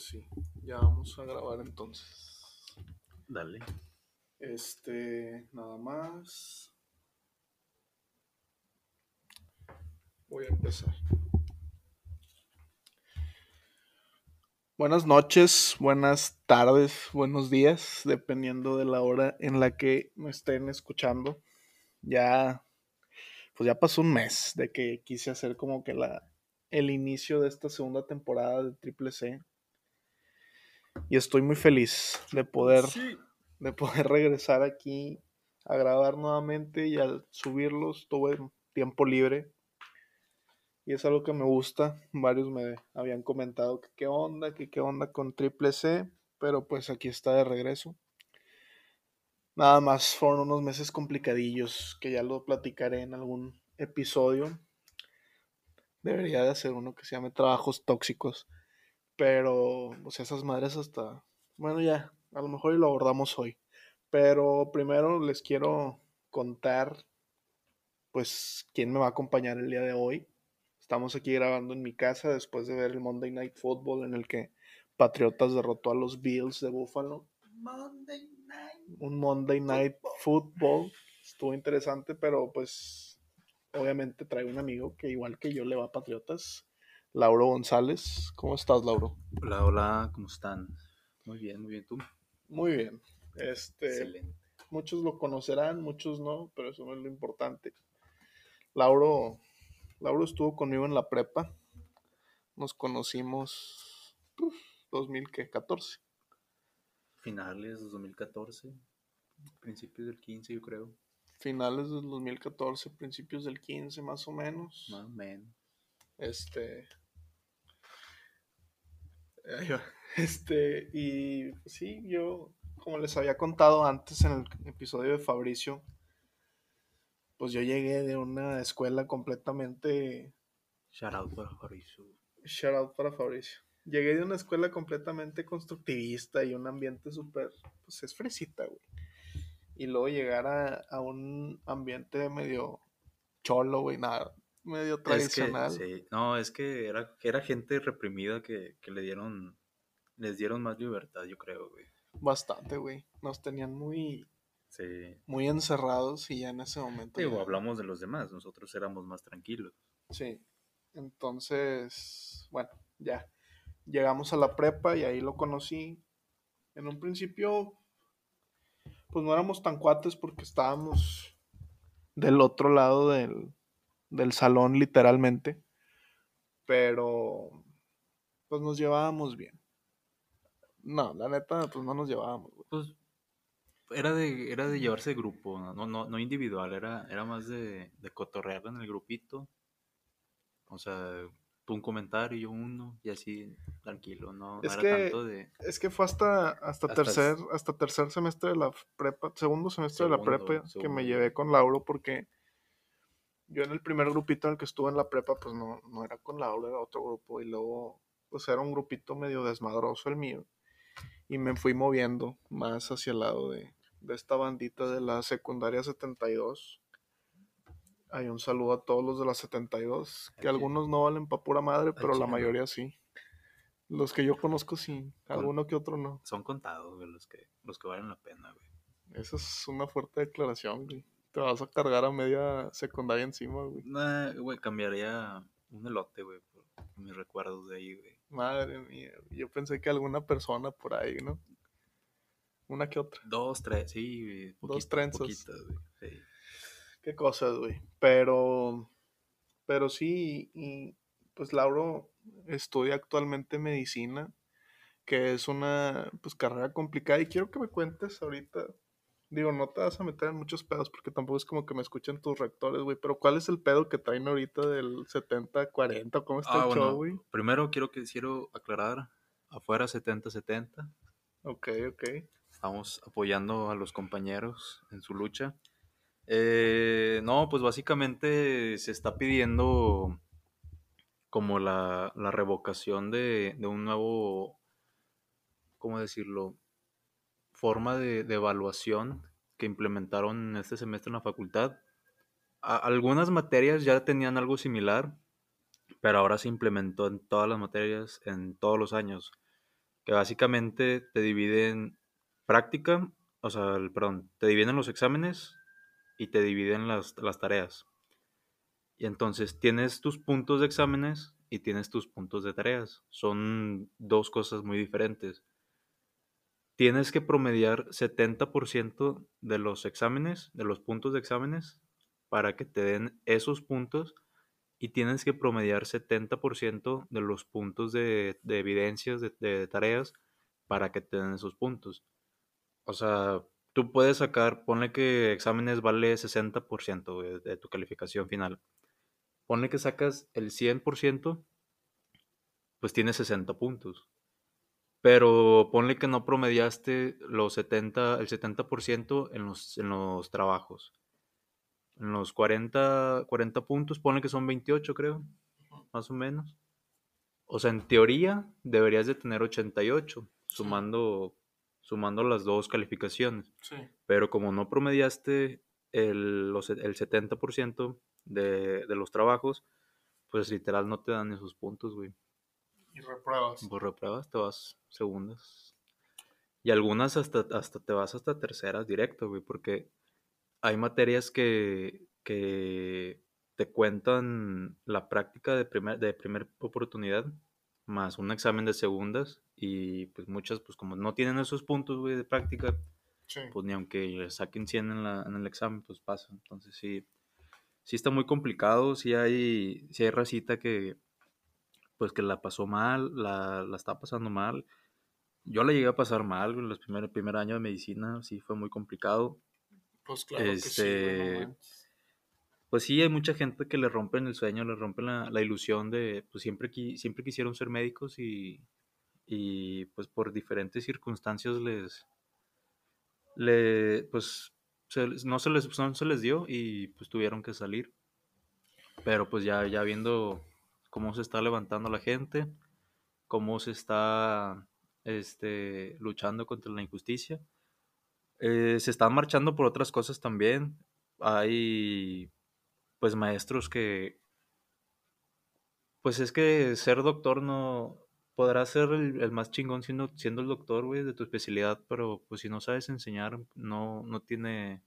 Pues sí, ya vamos a grabar entonces. Dale. Este, nada más. Voy a empezar. Buenas noches, buenas tardes, buenos días, dependiendo de la hora en la que me estén escuchando. Ya, pues ya pasó un mes de que quise hacer como que la, el inicio de esta segunda temporada de Triple C. Y estoy muy feliz de poder, de poder regresar aquí a grabar nuevamente y al subirlos tuve tiempo libre. Y es algo que me gusta. Varios me habían comentado que qué onda, que qué onda con Triple C. Pero pues aquí está de regreso. Nada más fueron unos meses complicadillos que ya lo platicaré en algún episodio. Debería de hacer uno que se llame Trabajos Tóxicos. Pero, o sea, esas madres hasta... Bueno, ya, a lo mejor lo abordamos hoy. Pero primero les quiero contar, pues, quién me va a acompañar el día de hoy. Estamos aquí grabando en mi casa después de ver el Monday Night Football en el que Patriotas derrotó a los Bills de Buffalo. Monday night. Un Monday Night Football. Estuvo interesante, pero pues obviamente traigo un amigo que igual que yo le va a Patriotas. Lauro González. ¿Cómo estás, Lauro? Hola, hola, ¿cómo están? Muy bien, muy bien, ¿tú? Muy bien. Este, Excelente. muchos lo conocerán, muchos no, pero eso no es lo importante. Lauro, Lauro estuvo conmigo en la prepa. Nos conocimos uf, 2014. Finales de 2014, principios del 15, yo creo. Finales del 2014, principios del 15 más o menos. Más o menos. Este. Ahí va. Este, y sí, yo, como les había contado antes en el episodio de Fabricio, pues yo llegué de una escuela completamente. Shout out para Fabricio. Shout out para Fabricio. Llegué de una escuela completamente constructivista y un ambiente súper. Pues es fresita, güey. Y luego llegar a, a un ambiente medio cholo, güey, nada, medio Es que, tradicional. sí, no, es que era, era gente reprimida que, que le dieron, les dieron más libertad, yo creo, güey. Bastante, güey. Nos tenían muy, Sí. muy encerrados y ya en ese momento. Digo, ya- hablamos de los demás, nosotros éramos más tranquilos. Sí. Entonces, bueno, ya. Llegamos a la prepa y ahí lo conocí. En un principio, pues no éramos tan cuates porque estábamos del otro lado del, del salón, literalmente. Pero, pues nos llevábamos bien. No, la neta, pues no nos llevábamos, güey. Pues era de, era de llevarse de grupo, no, no, no, individual, era, era más de, de cotorrear en el grupito. O sea, tú un comentario, yo uno, y así tranquilo, no, no Es era que- tanto de. Es que fue hasta, hasta, Hasta tercer, hasta tercer semestre de la prepa, segundo semestre de la Segundo, prepa que me llevé con Lauro porque yo en el primer grupito en el que estuve en la prepa, pues no, no era con Lauro, era otro grupo y luego pues era un grupito medio desmadroso el mío y me fui moviendo más hacia el lado de, de esta bandita de la secundaria 72. Hay un saludo a todos los de la 72, que algunos no valen pa' pura madre, pero la mayoría sí. Los que yo conozco sí, alguno que otro no. Son contados, güey, los que, los que valen la pena, güey. Esa es una fuerte declaración, güey. Te vas a cargar a media secundaria encima, güey. Nah, güey, cambiaría un elote, güey, por mis recuerdos de ahí, güey. Madre mía, yo pensé que alguna persona por ahí, ¿no? Una que otra. Dos, tres, sí, güey. Dos trenzas. poquitas, güey, sí. Qué cosas, güey. Pero, pero sí, y pues Lauro estudia actualmente medicina, que es una pues carrera complicada. Y quiero que me cuentes ahorita, digo, no te vas a meter en muchos pedos porque tampoco es como que me escuchen tus rectores, güey. Pero ¿cuál es el pedo que traen ahorita del 70-40? ¿Cómo está Ah, el show, güey? primero quiero que quiero aclarar, afuera 70-70, Ok, ok. estamos apoyando a los compañeros en su lucha. Eh, no, pues básicamente se está pidiendo como la, la revocación de, de un nuevo, ¿cómo decirlo? Forma de, de evaluación que implementaron este semestre en la facultad. A- algunas materias ya tenían algo similar, pero ahora se implementó en todas las materias, en todos los años. que básicamente te dividen práctica, o sea, el, perdón, te dividen los exámenes y te dividen las, las tareas. Y entonces tienes tus puntos de exámenes y tienes tus puntos de tareas. Son dos cosas muy diferentes. Tienes que promediar 70% de los exámenes, de los puntos de exámenes, para que te den esos puntos y tienes que promediar 70% de los puntos de, de evidencias de, de, tareas para que te den esos puntos. O sea, tú puedes sacar, ponle que exámenes vale 60% de, de tu calificación final. Ponle que sacas el 100%, pues tienes 60 puntos. Pero ponle que no promediaste los 70, el 70% en los, en los trabajos. En los 40, 40 puntos, ponle que son 28, creo, más o menos. O sea, en teoría deberías de tener 88, sumando, sumando las dos calificaciones. Sí. Pero como no promediaste el, los, el 70% de, de los trabajos, pues literal no te dan esos puntos, güey. Y repruebas. Pues repruebas, te vas segundas. Y algunas hasta, hasta te vas hasta terceras directo, güey, porque hay materias que, que te cuentan la práctica de primer, de primer oportunidad, más un examen de segundas, y pues muchas, pues como no tienen esos puntos, güey, de práctica, Sí. pues ni aunque saquen 100 en, la, en el examen, pues pasa. Entonces sí, sí está muy complicado, sí hay, sí hay racita que, pues que la pasó mal, la, la está pasando mal. Yo la llegué a pasar mal, güey, los primer, el primer año de medicina, sí fue muy complicado. Pues claro que sí, Este. Pues sí, hay mucha gente que le rompen el sueño, le rompen la, la ilusión de, pues siempre, siempre quisieron ser médicos y, y pues por diferentes circunstancias les, le, pues se no, se les, no se les dio y pues tuvieron que salir. Pero pues ya, ya viendo cómo se está levantando la gente, cómo se está este, luchando contra la injusticia, eh, se están marchando por otras cosas también. Hay pues maestros que, pues es que ser doctor no podrá ser el, el más chingón siendo, siendo el doctor, güey, de tu especialidad, pero pues si no sabes enseñar, no, no tiene,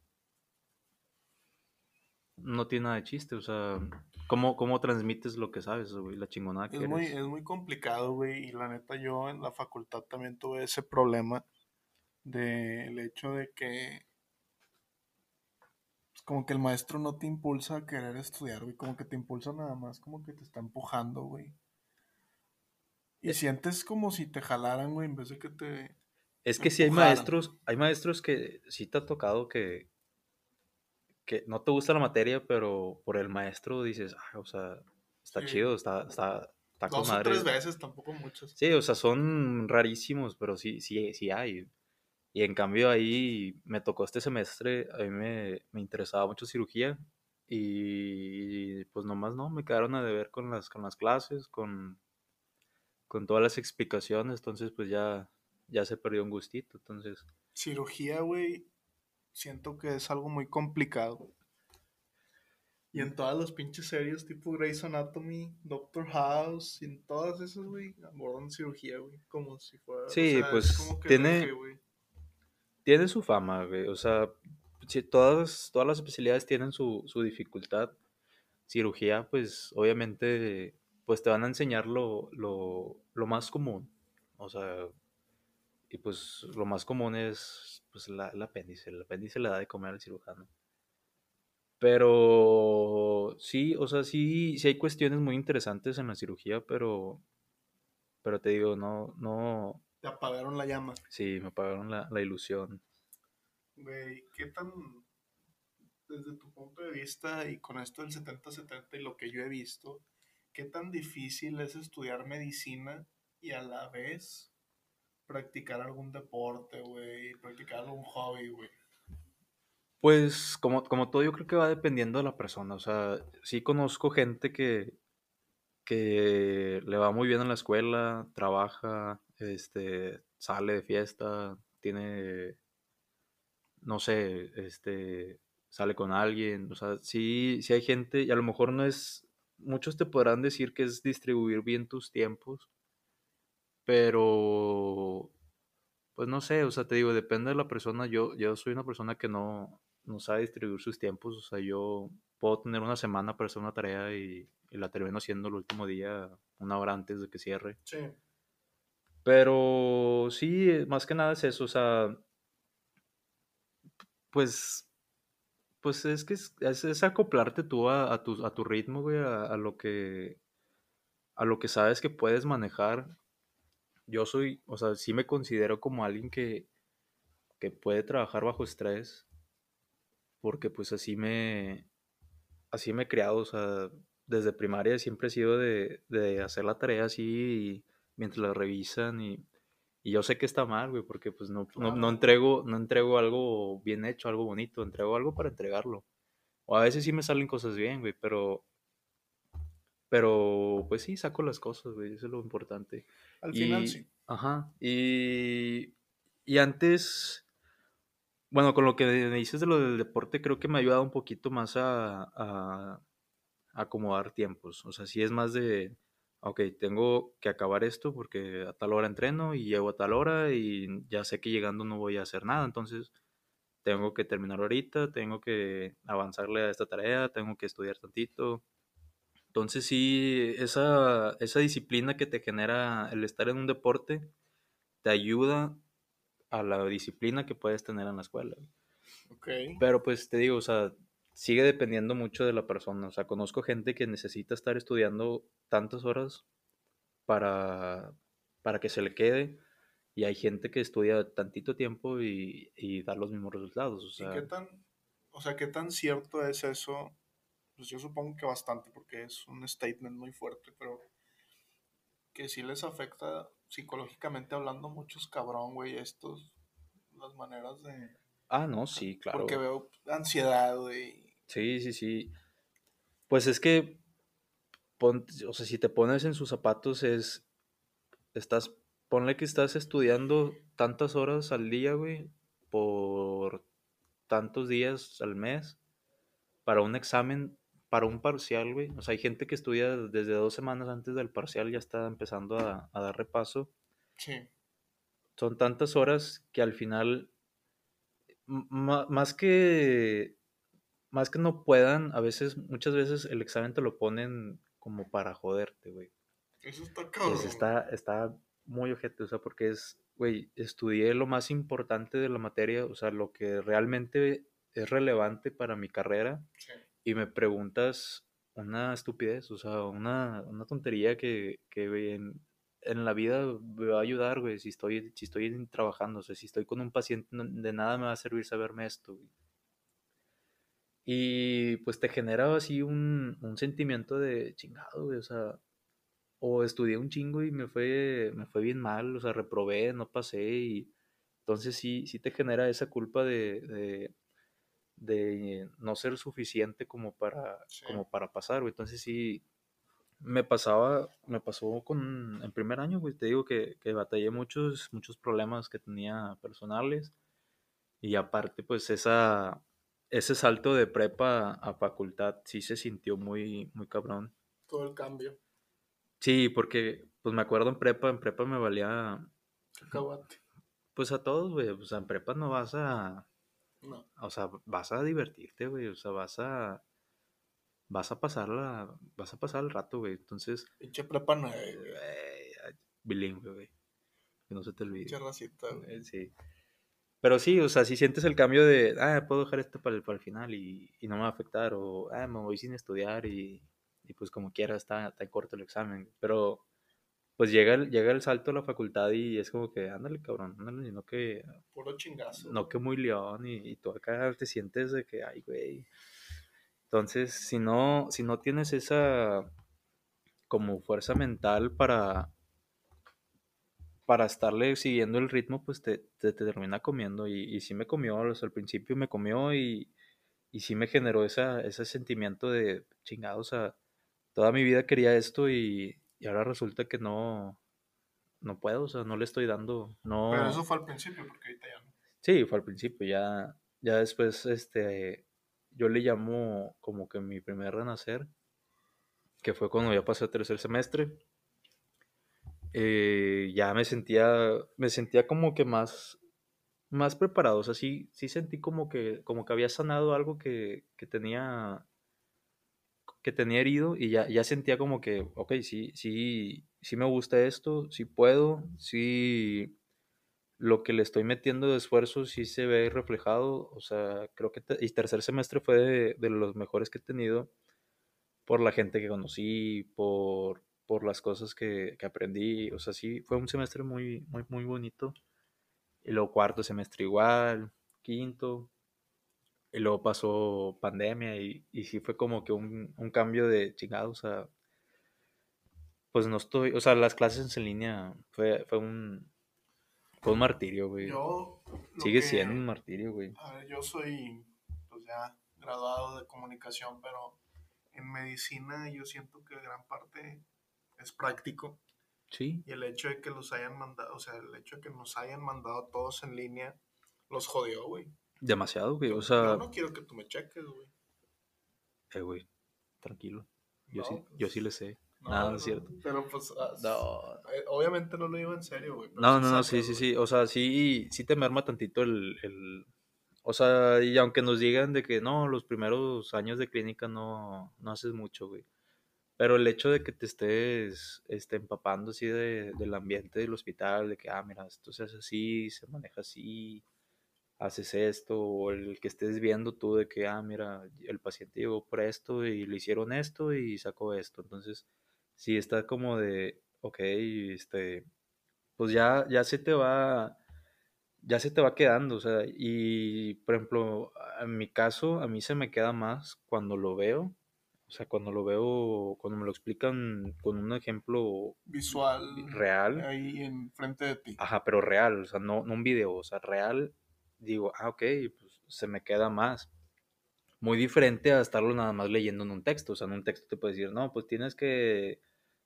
no tiene nada de chiste, o sea, ¿cómo, cómo transmites lo que sabes, güey, la chingonada que Es muy, es muy complicado, güey, y la neta yo en la facultad también tuve ese problema del hecho de que pues, como que el maestro no te impulsa a querer estudiar, güey, como que te impulsa nada más, como que te está empujando, güey. Y sientes como si te jalaran, güey, en vez de que te... Es que sí hay empujaran. maestros, hay maestros que sí te ha tocado que, que no te gusta la materia, pero por el maestro dices, ah, o sea, está Sí. chido, está, está, está con Dos o madre. tres veces, tampoco muchas. Sí, o sea, son rarísimos, pero sí, sí, sí hay. Y en cambio ahí me tocó este semestre, a mí me, me interesaba mucho cirugía y pues nomás no, me quedaron a deber con las, con las clases, con, con todas las explicaciones, entonces pues ya, ya se perdió un gustito, entonces... Cirugía, güey, siento que es algo muy complicado. Y en todas las pinches series tipo Grey's Anatomy, Doctor House, y en todas esas, güey, abordan cirugía, güey, como si fuera... Sí, es pues, como que tiene- tiene su fama, güey. O sea, sí, todas, todas las especialidades tienen su, su dificultad. Cirugía, pues, obviamente, pues te van a enseñar lo, lo, lo más común. O sea, y pues lo más común es pues la, el apéndice. El apéndice le da de comer al cirujano. Pero sí, o sea, sí, sí hay cuestiones muy interesantes en la cirugía, pero, pero te digo, no, no, Te apagaron la llama. sí, me apagaron la, la ilusión. Güey, ¿qué tan, desde tu punto de vista y con esto del 70-70 y lo que yo he visto, qué tan difícil es estudiar medicina y a la vez practicar algún deporte, güey, practicar algún hobby, güey? Pues como, como todo, yo creo que va dependiendo de la persona. O sea, sí conozco gente que, que le va muy bien en la escuela, trabaja, este, sale de fiesta, tiene, no sé, este, sale con alguien. O sea, sí, sí hay gente, y a lo mejor no es, muchos te podrán decir que es distribuir bien tus tiempos, Pero, pues no sé, o sea, te digo, depende de la persona. Yo, yo soy una persona que no, no sabe distribuir sus tiempos. O sea, yo puedo tener una semana para hacer una tarea y, y la termino haciendo el último día, una hora antes de que cierre. Sí. Pero sí, más que nada es eso, o sea, pues, pues es que es, es- es acoplarte tú a, a tu, a tu ritmo, güey, a, a lo que, a lo que sabes que puedes manejar. Yo soy, o sea, sí me considero como alguien que, que puede trabajar bajo estrés, porque pues así me, así me he criado, o sea, desde primaria siempre he sido de, de hacer la tarea así y mientras la revisan y, y yo sé que está mal, güey, porque pues no, no, no entrego, no entrego algo bien hecho, algo bonito, entrego algo para entregarlo. O a veces sí me salen cosas bien, güey, pero, pero pues sí, saco las cosas, güey, eso es lo importante. Al Y, final sí. Ajá, y, y antes, bueno, con lo que me dices de lo del deporte, creo que me ha ayudado un poquito más a, a acomodar tiempos. O sea, sí es más de, ok, tengo que acabar esto porque a tal hora entreno y llego a tal hora y ya sé que llegando no voy a hacer nada, entonces tengo que terminar ahorita, tengo que avanzarle a esta tarea, tengo que estudiar tantito. Entonces sí, esa, esa disciplina que te genera el estar en un deporte te ayuda a la disciplina que puedes tener en la escuela. Ok. Pero pues te digo, o sea, sigue dependiendo mucho de la persona. O sea, conozco gente que necesita estar estudiando tantas horas para, para que se le quede. Y hay gente que estudia tantito tiempo y, y da los mismos resultados. O ¿Y sea, qué tan, o sea, qué tan cierto es eso? Pues yo supongo que bastante, porque es un statement muy fuerte, pero que sí les afecta psicológicamente hablando muchos cabrón, güey, estos, las maneras de... ah, no, sí, claro. Porque veo ansiedad, güey. Sí, sí, sí. Pues es que, pon- o sea, si te pones en sus zapatos es, estás, ponle que estás estudiando tantas horas al día, güey, por tantos días al mes para un examen, para un parcial, güey. O sea, hay gente que estudia desde dos semanas antes del parcial, ya está empezando a, a dar repaso. Sí, Son tantas horas que al final, más que, más que no puedan, a veces, muchas veces el examen te lo ponen como para joderte, güey. eso está cabrón. Pues está, está muy ojete, o sea, porque es, güey, estudié lo más importante de la materia, o sea, lo que realmente es relevante para mi carrera Sí. Y me preguntas una estupidez, o sea, una, una tontería que, que en, en la vida me va a ayudar, güey, si estoy, si estoy trabajando, o sea, si estoy con un paciente, de nada me va a servir saberme esto. Y pues te genera así un, un sentimiento de chingado, güey, o sea, o estudié un chingo y me fue, me fue bien mal, o sea, reprobé, no pasé y entonces sí, sí te genera esa culpa de, de, de no ser suficiente como para, Sí. como para pasar, güey. Entonces sí, me pasaba, me pasó con, en primer año, güey, te digo que, que batallé muchos, muchos problemas que tenía personales y aparte pues esa, ese salto de prepa a facultad sí se sintió muy, muy cabrón. Todo el cambio. Sí, porque pues me acuerdo en prepa, en prepa me valía Cacahuate. pues a todos, güey, sea, en prepa no vas a, No. o sea, vas a divertirte, güey, o sea, vas a, vas a pasarla, vas a pasar el rato, güey, entonces, Pinche prepa nueve, güey. bilingüe, güey, que no se te olvide. Pinche racita, güey. Eh, Sí. Pero sí, o sea, si sientes el cambio de, ah, puedo dejar esto para el, para el final y, y no me va a afectar, o, ah, me voy sin estudiar y, y pues como quiera está, está corto el examen. Pero pues llega el, llega el salto a la facultad y es como que, ándale, cabrón, ándale, y no que, Puro chingazo. no que muy león y, y tú acá te sientes de que, ay, güey. Entonces, si no, si no tienes esa como fuerza mental para, para estarle siguiendo el ritmo, pues te, te, te termina comiendo. Y, y sí me comió, o sea, al principio me comió y, y sí me generó esa, ese sentimiento de chingado, o sea, toda mi vida quería esto y, y ahora resulta que no, no puedo, o sea, no le estoy dando, no... Pero eso fue al principio, porque ahorita ya no. Sí, fue al principio, ya, ya después, este, yo le llamo como que mi primer renacer, que fue cuando ya pasé a tercer semestre. eh, ya me sentía, me sentía como que más, más preparado. O sea, sí, sí sentí como que, como que había sanado algo que, que tenía, que tenía herido y ya, ya sentía como que, ok, sí, sí, sí me gusta esto, sí puedo, sí lo que le estoy metiendo de esfuerzo sí se ve reflejado. O sea, creo que el tercer semestre fue de, de, los mejores que he tenido por la gente que conocí, por, por las cosas que, que, aprendí. O sea, sí, fue un semestre muy, muy, muy bonito. Y luego cuarto semestre igual, quinto. Y luego pasó pandemia y, y sí fue como que un, un cambio de chingados. O sea, pues no estoy, o sea, las clases en línea fue, fue un, fue un martirio, güey. Yo. Sigue que, siendo un martirio, güey. A ver, yo soy, pues ya graduado de comunicación, pero en medicina yo siento que gran parte es práctico. Sí. Y el hecho de que los hayan mandado, o sea, el hecho de que nos hayan mandado todos en línea, los jodió, güey. Demasiado, güey. Yo, O sea, yo no quiero que tú me cheques, güey. eh, güey, tranquilo. Yo, No, sí, pues, yo sí le sé. no, Nada, no es cierto. Pero pues, ah, No, eh, obviamente no lo digo en serio, güey. no, no, no, sí, sí, sí. O sea, sí, sí te merma tantito el, el... O sea, y aunque nos digan de que no, los primeros años de clínica no, no haces mucho, güey. Pero el hecho de que te estés este, empapando así de, del ambiente del hospital, de que, ah, mira, esto se hace así, se maneja así, haces esto, o el que estés viendo tú de que, ah, mira, el paciente llegó por esto y le hicieron esto y sacó esto. Entonces, sí está como de, ok, este, pues ya, ya se te va, ya se te va quedando, o sea, y por ejemplo, en mi caso, a mí se me queda más cuando lo veo, o sea, cuando lo veo, cuando me lo explican con un ejemplo Visual. real, Ahí enfrente de ti. ajá, pero real, o sea, no, no un video, o sea, real, digo, ah, ok, pues se me queda más. Muy diferente a estarlo nada más leyendo en un texto, o sea, en un texto te puedes decir, no, pues tienes que,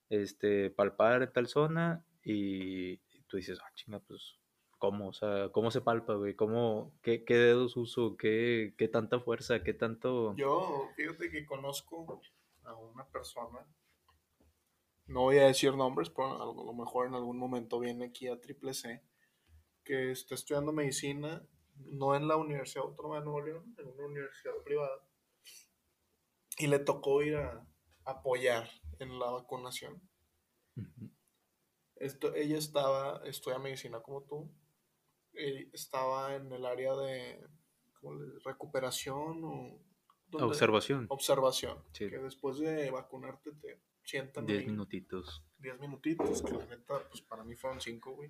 este, palpar tal zona y, y tú dices, ah, chinga, pues, ¿cómo? O sea, ¿cómo se palpa, güey? ¿Cómo, qué, qué dedos uso? ¿Qué, qué tanta fuerza? ¿Qué tanto...? Yo, fíjate que conozco a una persona, no voy a decir nombres, pero a lo mejor en algún momento viene aquí a Triple C, que está estudiando medicina, no en la Universidad Autónoma de Nuevo León, en una universidad privada, y le tocó ir a apoyar en la vacunación. Esto, ella estaba, estudia medicina como tú, eh, estaba en el área de ¿cómo le- recuperación o. Observación, observación, Sí. que después de vacunarte te sientan 10 ahí minutitos. 10 minutitos, que la neta, pues para mí fueron 5, güey.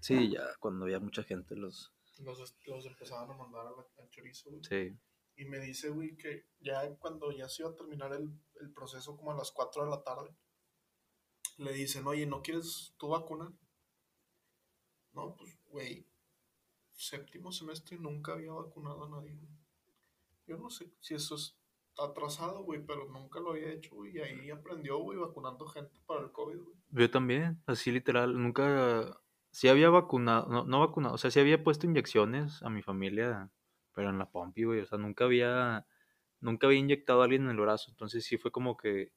Sí, ya cuando había mucha gente los... Los, los empezaban a mandar a la- al chorizo, güey. Sí. Y me dice, güey, que ya cuando ya se iba a terminar el, el proceso como a las 4 de la tarde, le dicen, oye, ¿no quieres tú vacunar? No, pues, güey, séptimo semestre y nunca había vacunado a nadie, güey. Yo no sé si eso es atrasado, güey, pero nunca lo había hecho, güey. Y ahí aprendió, güey, vacunando gente para el COVID, güey. Yo también, así literal, nunca... Sí había vacunado, no, no vacunado, o sea, sí había puesto inyecciones a mi familia, pero en la pompi, güey, o sea, nunca había, nunca había inyectado a alguien en el brazo, entonces sí fue como que...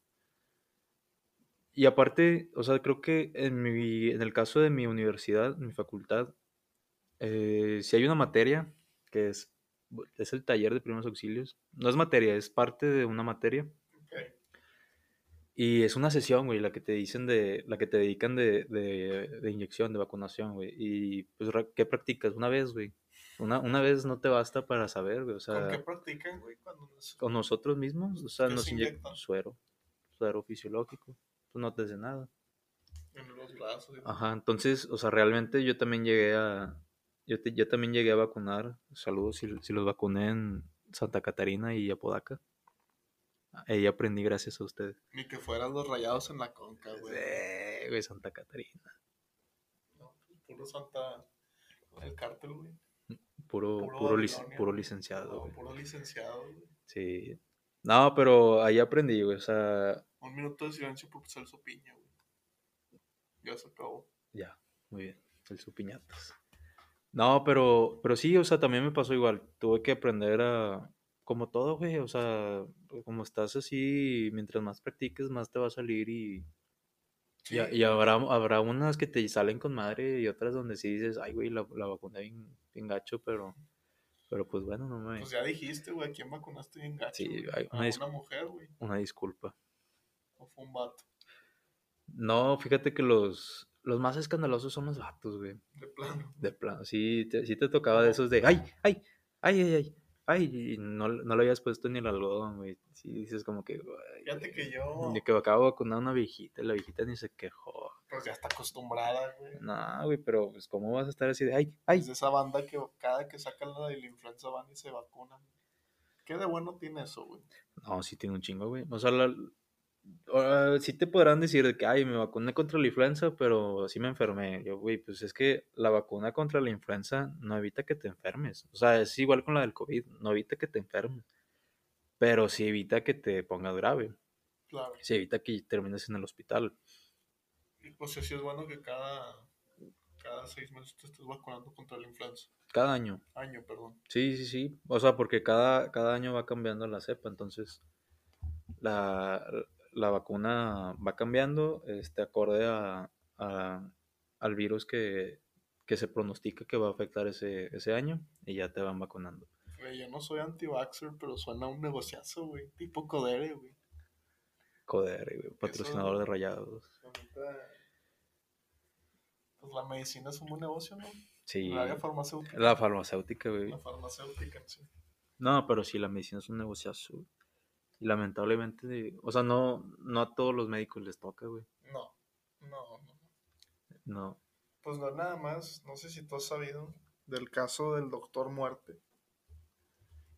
Y aparte, o sea, creo que en mi, en el caso de mi universidad, mi facultad, eh, si hay una materia que es, es el taller de primeros auxilios, no es materia, es parte de una materia. Y es una sesión, güey, la que te dicen de, la que te dedican de, de, de inyección, de vacunación, güey. Y pues, ¿qué practicas? Una vez, güey. Una, una vez no te basta para saber, güey. O ¿Con qué sea, practican, güey? Cuando nos- con nosotros mismos, o sea, ¿Qué nos se inyectan suero, suero fisiológico. Pues no te hace nada. en los brazos. y- Ajá, entonces, o sea, realmente yo también llegué a, yo, te- yo también llegué a vacunar, saludos si, si los vacuné en Santa Catarina y Apodaca. Ahí aprendí gracias a ustedes. Ni que fueran los rayados en la conca, güey. Sí, güey, Santa Catarina. No, puro Santa. El cártel, güey. Puro, Puro puro, lic- licenciado, No, güey. puro licenciado, güey. Sí. No, pero ahí aprendí, güey. O sea, Un minuto de silencio por Celso Piña, güey. Ya se acabó. ya, muy bien. El supiñatas. No, pero, pero sí, o sea, también me pasó igual. Tuve que aprender a. Como todo, güey. O sea, como estás así, mientras más practiques, más te va a salir y. Y, habrá, habrá unas que te salen con madre y otras donde sí dices, ay, güey, la, la vacuna bien, bien gacho, pero, pero pues bueno, no me... Pues ya dijiste, güey, ¿a quién vacunaste bien gacho? Sí, hay una una mujer, güey. Una disculpa. O fue un vato. No, fíjate que los, los más escandalosos son los vatos, güey. De plano. De plano, sí te, sí te tocaba de esos de, ay, ay, ay, ay, ay, ay, y no, no le habías puesto ni el algodón, güey. Sí dices como que, "Ay, Fíjate que yo. Ni que acabo de vacunar a una viejita, y la viejita ni se quejó. Pues ya está acostumbrada, güey. No, güey, pero pues cómo vas a estar así de, ay, ay. Es de esa banda que cada que sacan la de la influenza van y se vacunan. ¿Qué de bueno tiene eso, güey? No, sí tiene un chingo, güey. O sea, la, ah, sí te podrán decir de que, ay, me vacuné contra la influenza, pero sí me enfermé. Yo, güey, pues es que la vacuna contra la influenza no evita que te enfermes. O sea, es igual con la del COVID, no evita que te enfermes. Pero sí evita que te pongas grave. Claro. Sí evita que termines en el hospital. Y pues sí es bueno que cada, cada seis meses te estés vacunando contra la influenza. Cada año. Año, perdón. Sí, sí, sí. O sea, porque cada, cada año va cambiando la cepa, entonces la, la vacuna va cambiando este, acorde a, a- al virus que, que se pronostica que va a afectar ese, ese año y ya te van vacunando. Güey, yo no soy anti-vaxxer, pero suena un negociazo, güey. Tipo Codere, güey. Joder, güey, patrocinador de rayados. La Pues la medicina es un buen negocio, ¿no? Sí, El área farmacéutica. la farmacéutica, güey. La farmacéutica, sí. No, pero sí, la medicina es un negociazo. güey. Y lamentablemente, o sea, no, no a todos los médicos les toca, güey. No, no, no. No. Pues no, nada más. No sé si tú has sabido del caso del Doctor Muerte.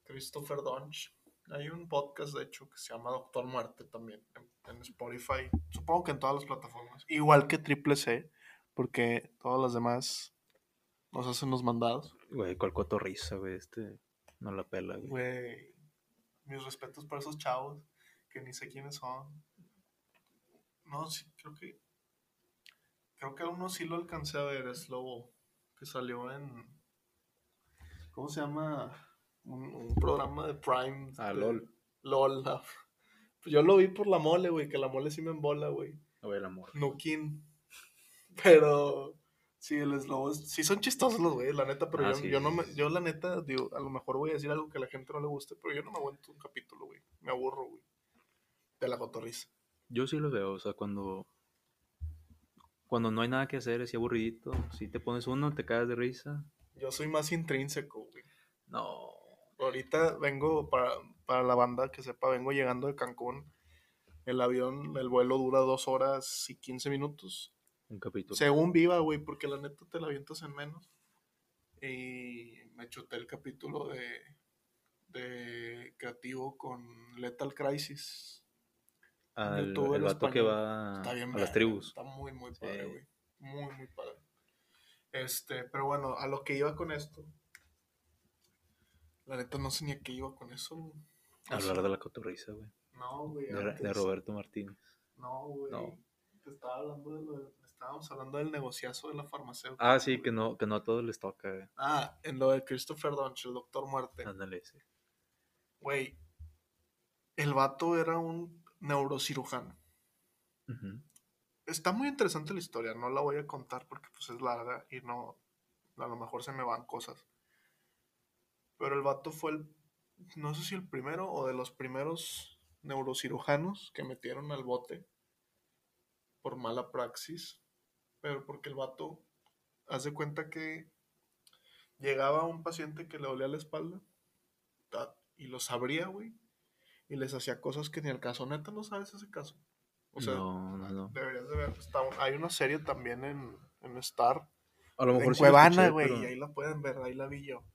Christopher Donch. Hay un podcast, de hecho, que se llama Doctor Muerte también en, en Spotify. Supongo que en todas las plataformas. Igual que Triple C, porque todas las demás nos hacen los mandados. Güey, cuál cotorriza, güey, este no la pela, güey. Güey, mis respetos para esos chavos que ni sé quiénes son. No, sí, creo que. Creo que a uno sí lo alcancé a ver, es Lobo, que salió en. ¿Cómo se llama? Un, un programa de Prime. Ah, de- LOL. LOL. ah. Yo lo vi por la mole, güey, que la mole sí me embola, güey. Güey, el amor. Nukin. Pero. Sí, el Slobo. Sí, son chistosos los güeyes, la neta. Pero Ah, yo, sí, yo sí, no me. Yo, la neta, digo, a lo mejor voy a decir algo que a la gente no le guste. Pero yo no me aguanto un capítulo, güey. Me aburro, güey. De la cotorriza. Yo sí lo veo, o sea, cuando cuando no hay nada que hacer, así aburridito, si te pones uno, te caes de risa. Yo soy más intrínseco, güey. No. Ahorita vengo, para, para la banda que sepa, vengo llegando de Cancún. El avión, el vuelo dura dos horas y 15 minutos. Un capítulo. Según viva, güey, porque la neta te la avientas en menos. Y me chuté el capítulo de, de creativo con Lethal Crisis. Al, YouTube el vato que va Está bien a las tribus. Está muy, muy padre, güey. Muy, muy padre. Este, pero bueno, a lo que iba con esto. La neta no sé ni a qué iba con eso, güey. Hablar de la cotorriza, güey. No, güey. De, de. Roberto Martínez. No, güey. No. Te estaba hablando de lo de- Estábamos hablando del negociazo de la farmacéutica. Ah, sí, que no, que no a todos les toca, güey. Ah, en lo de Christopher Donch, el Doctor Muerte. Ándale, sí. Güey, el vato era un neurocirujano. Está muy interesante la historia, no la voy a contar porque pues es larga y no, a lo mejor se me van cosas. Pero el vato fue el, no sé si el primero o de los primeros neurocirujanos que metieron al bote por mala praxis. Pero porque el vato, haz de cuenta que llegaba un paciente que le dolía la espalda y los abría, güey, y les hacía cosas que ni al caso, neta, no sabes ese caso. O sea, no, no, no. Deberías de ver. está un- hay una serie también en, en Star. A lo mejor En sí Cuevana, güey. pero- Y ahí la pueden ver, ahí la vi yo.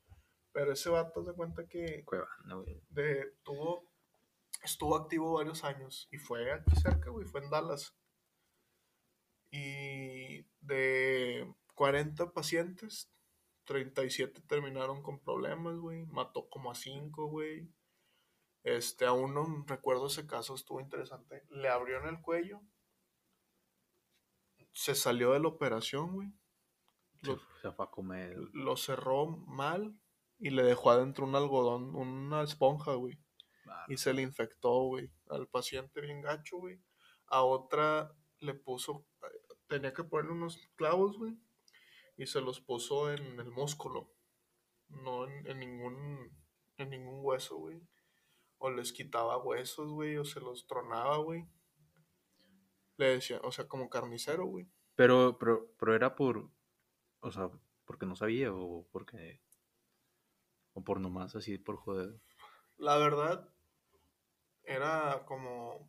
Pero ese vato de cuenta que Cuevana, güey. de, tuvo, estuvo activo varios años. Y fue aquí cerca, güey. Fue en Dallas. Y de 40 pacientes, 37 terminaron con problemas, güey. Mató como a 5, güey. Este, a uno, recuerdo ese caso, estuvo interesante. Le abrió en el cuello. Se salió de la operación, güey. Se, Lo, se fue a comer. lo cerró mal y le dejó adentro un algodón, una esponja, güey. Y se le infectó, güey. Al paciente bien gacho, güey. A otra le puso, tenía que ponerle unos clavos, güey, y se los puso en el músculo, no en, en ningún, en ningún hueso, güey. O les quitaba huesos, güey, o se los tronaba, güey. Le decía, o sea, como carnicero, güey. Pero, pero, pero era por, o sea, porque no sabía o porque, o por nomás así, por joder. La verdad, era como.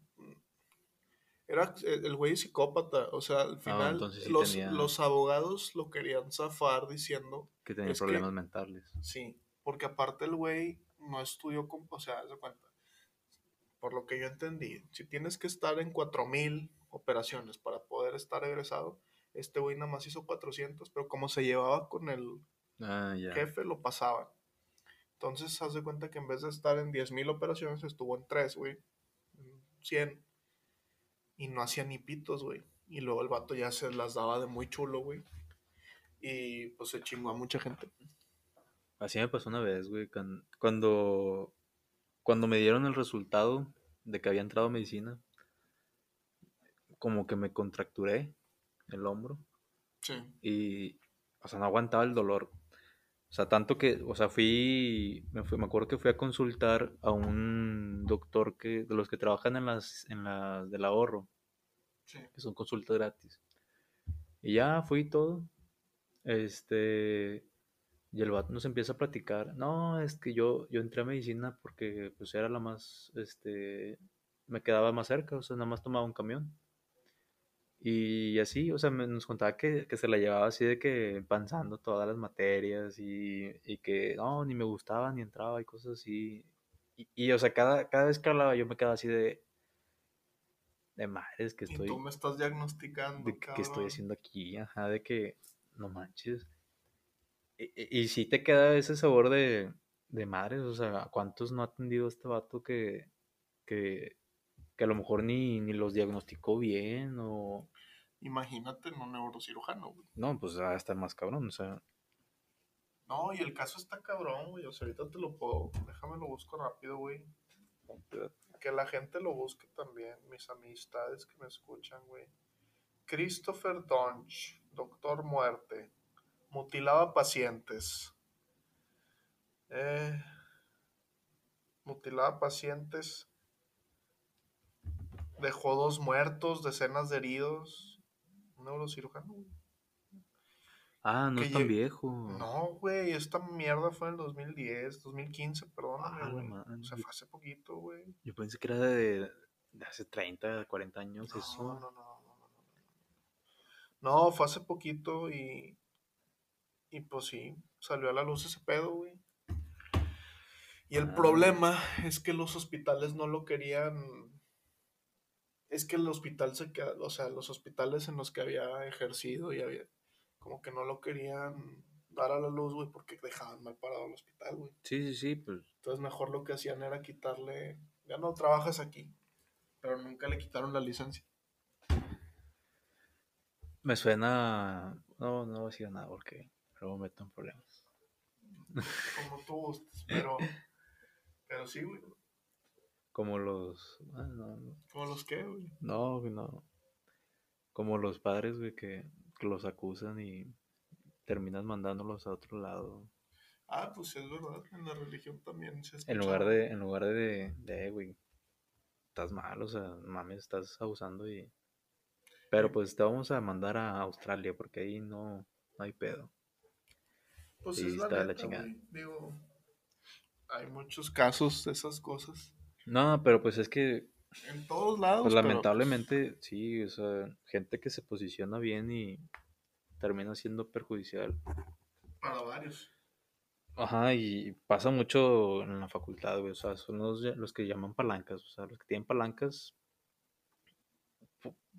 Era el el güey psicópata. O sea, al final, Ah, sí los, tenía- los abogados lo querían zafar diciendo. Que tenía que- problemas mentales. Sí, porque aparte el güey no estudió. con- o sea, haz de cuenta. Por lo que yo entendí, si tienes que estar en 4000 operaciones para poder estar egresado, este güey nada más hizo 400, pero como se llevaba con el Ah, jefe, lo pasaban. Entonces, haz de cuenta que en vez de estar en 10.000 operaciones, estuvo en 3, güey. en 100. Y no hacía ni pitos, güey. Y luego el vato ya se las daba de muy chulo, güey. Y pues se chingó a mucha gente. Así me pasó una vez, güey, cuan- cuando, cuando me dieron el resultado de que había entrado a medicina, como que me contracturé el hombro Sí. y, o sea, no aguantaba el dolor. O sea, tanto que, o sea, fui, me, fui- me acuerdo que fui a consultar a un doctor que, de los que trabajan en las, en las del ahorro, Sí. que son consultas gratis. Y ya fui todo. Este, y el vato nos empieza a platicar. No, es que yo, yo entré a medicina porque pues era la más, este, me quedaba más cerca, o sea, nada más tomaba un camión. Y así, o sea, me- nos contaba que, que se la llevaba así de que panzando todas las materias y, y que no, ni me gustaba, ni entraba y cosas así. Y, y, o sea, cada, cada vez que hablaba yo me quedaba así de, de madres que Y estoy, tú me estás diagnosticando, de que, que estoy haciendo aquí, ajá, de que no manches. Y, y, y sí te queda ese sabor de, de madres, o sea, ¿cuántos no ha atendido este vato que, que, que a lo mejor ni, ni los diagnosticó bien o... Imagínate en un neurocirujano, güey. No, pues va a estar más cabrón, o sea, No, y el caso está cabrón, güey. O sea, ahorita te lo puedo. Déjame lo busco rápido, güey. Que la gente lo busque también, mis amistades que me escuchan, güey. Christopher Donch, Doctor Muerte, mutilaba pacientes. Eh, mutilaba pacientes. Dejó dos muertos, decenas de heridos. Un neurocirujano, güey. ah, no es tan viejo. No, güey, esta mierda fue en el 2010, 2015, perdóname, Ah, güey. o sea, fue hace poquito, güey. Yo pensé que era de, de hace 30, 40 años No, eso. no, no, no, no, no, no. No, fue hace poquito y. Y pues sí, salió a la luz ese pedo, güey. Y el Ah. problema es que los hospitales no lo querían. Es que el hospital se queda. O sea, los hospitales en los que había ejercido y había. Como que no lo querían dar a la luz, güey, porque dejaban mal parado el hospital, güey. Sí, sí, sí, pues Entonces mejor lo que hacían era quitarle. Ya no trabajas aquí. Pero nunca le quitaron la licencia. me suena... No, no voy a nada porque luego me meto en problemas. como tú gustes, pero, pero sí, güey. Como los... ah, no, no. Como los que, güey. No, güey, no. Como los padres, güey, que, que los acusan y terminas mandándolos a otro lado. Ah, pues es verdad, en la religión también se En lugar de, en lugar de, de, "Eh, güey, estás mal, o sea, mames, estás abusando y... Pero pues te vamos a mandar a Australia porque ahí no, no hay pedo. Pues sí, es la está de la neta, chingada. Digo, hay muchos casos de esas cosas. No, pero pues es que, En todos lados. pues pero, lamentablemente, sí, o sea, gente que se posiciona bien y termina siendo perjudicial. para varios. Ajá, y pasa mucho en la facultad, güey. O sea, son los, los que llaman palancas. O sea, los que tienen palancas.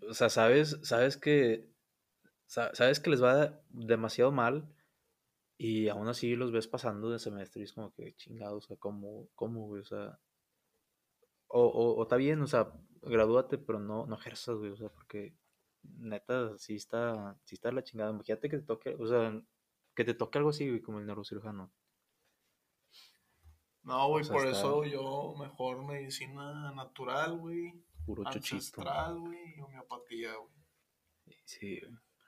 O sea, sabes, sabes que. sa- Sabes que les va demasiado mal. Y aún así los ves pasando de semestre y es como que chingado, o sea, ¿cómo, cómo, güey? O sea. O, o, o está bien, o sea, gradúate, pero no, no ejerzas, güey. O sea, porque neta, sí está, sí está la chingada. Imagínate que te toque, o sea, que te toque algo así, güey, como el neurocirujano. No, güey, O sea, por está- eso yo mejor medicina natural, güey. Puro. Ancestral, güey, y homeopatía, güey. Sí,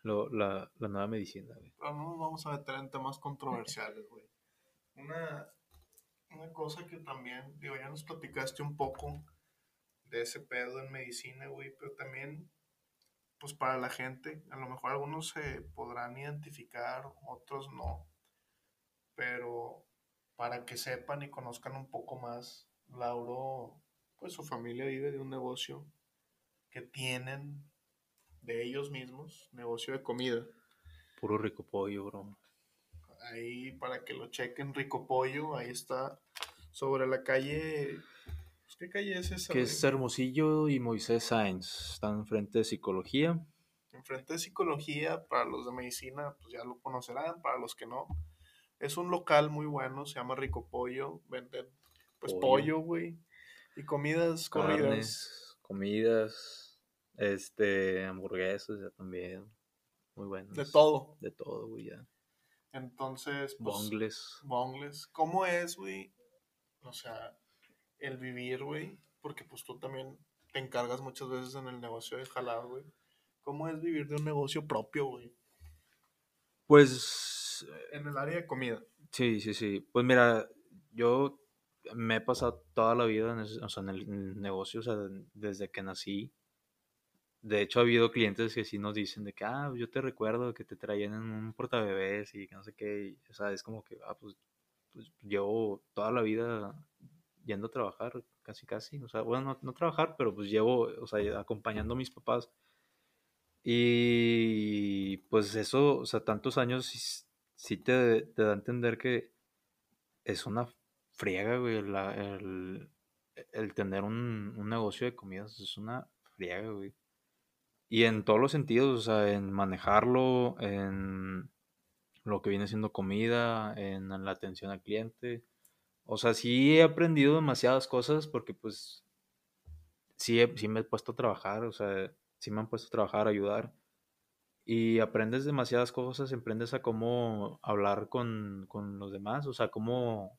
lo, la, la, nueva medicina, güey. Pero no nos vamos a meter en temas controversiales, güey. Una, una cosa que también, digo, ya nos platicaste un poco de ese pedo en medicina, güey, pero también, pues para la gente, a lo mejor algunos se podrán identificar, otros no, pero para que sepan y conozcan un poco más, Lauro, pues su familia vive de un negocio que tienen de ellos mismos, negocio de comida. Puro rico pollo, bro. Ahí para que lo chequen, rico pollo, ahí está sobre la calle. Pues, ¿Qué calle es esa? Que es Hermosillo y Moisés Sáenz. Están enfrente de psicología. Enfrente de psicología, para los de medicina, pues ya lo conocerán, para los que no. Es un local muy bueno, se llama Rico Pollo. Venden pues pollo, güey. Y comidas corridas. Comidas, este, hamburguesas ya también. Muy buenos. De todo. De todo, güey, ya. Entonces, pues, Bongles. Bongles. ¿Cómo es, güey? O sea, el vivir, güey. Porque pues tú también te encargas muchas veces en el negocio de jalar, güey. ¿Cómo es vivir de un negocio propio, güey? Pues... En el área de comida. Sí, sí, sí. Pues mira, yo me he pasado toda la vida en, o sea, en el negocio, o sea, desde que nací. De hecho, ha habido clientes que sí nos dicen de que, ah, yo te recuerdo que te traían en un portabebés y que no sé qué. o sea, es como que, ah, pues, pues, llevo toda la vida yendo a trabajar, casi, casi. O sea, bueno, no, no trabajar, pero pues llevo, o sea, acompañando a mis papás. Y pues eso, o sea, tantos años sí, te, te, da a entender que es una friega, güey, el, el, tener un, un, negocio de comidas es una friega, güey. Y en todos los sentidos, o sea, en manejarlo, en lo que viene siendo comida, en la atención al cliente. O sea, sí he aprendido demasiadas cosas porque pues sí, sí me he puesto a trabajar, o sea, sí me han puesto a trabajar, a ayudar. Y aprendes demasiadas cosas, aprendes a cómo hablar con, con los demás, o sea, cómo,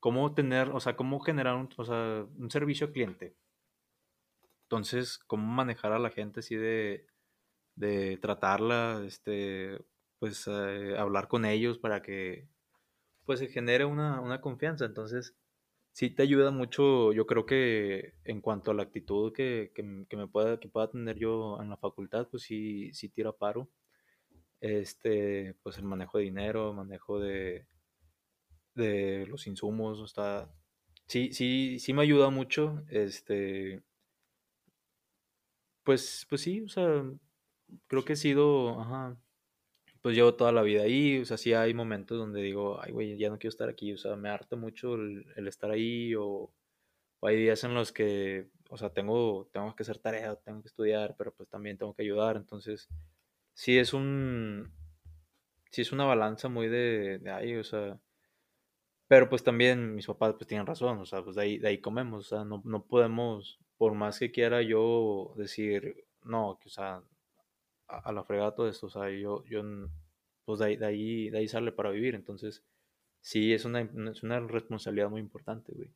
cómo tener, o sea, cómo generar o sea, un servicio al cliente. Entonces, cómo manejar a la gente así de, de tratarla, este, pues eh, hablar con ellos para que pues se genere una, una, confianza. Entonces, sí te ayuda mucho, yo creo que en cuanto a la actitud que, que, que, me pueda, que pueda tener yo en la facultad, pues sí, sí tira paro. Este, pues el manejo de dinero, manejo de, de los insumos, está, sí, sí, sí me ayuda mucho, este, pues, pues sí, o sea, creo que he sido, ajá, pues llevo toda la vida ahí, o sea, sí hay momentos donde digo, ay, güey, ya no quiero estar aquí, o sea, me harta mucho el, estar ahí, o, hay días en los que, o sea, tengo, tengo que hacer tarea, tengo que estudiar, pero pues también tengo que ayudar, entonces, sí es un, sí es una balanza muy de, de ahí, o sea, pero pues también mis papás pues tienen razón, o sea, pues de ahí, de ahí comemos, o sea, no, no podemos por más que quiera yo decir, no, que, o sea, a, la fregada todo esto, o sea, yo, yo pues de ahí, de ahí, sale para vivir, entonces sí, es una, es una responsabilidad muy importante, güey.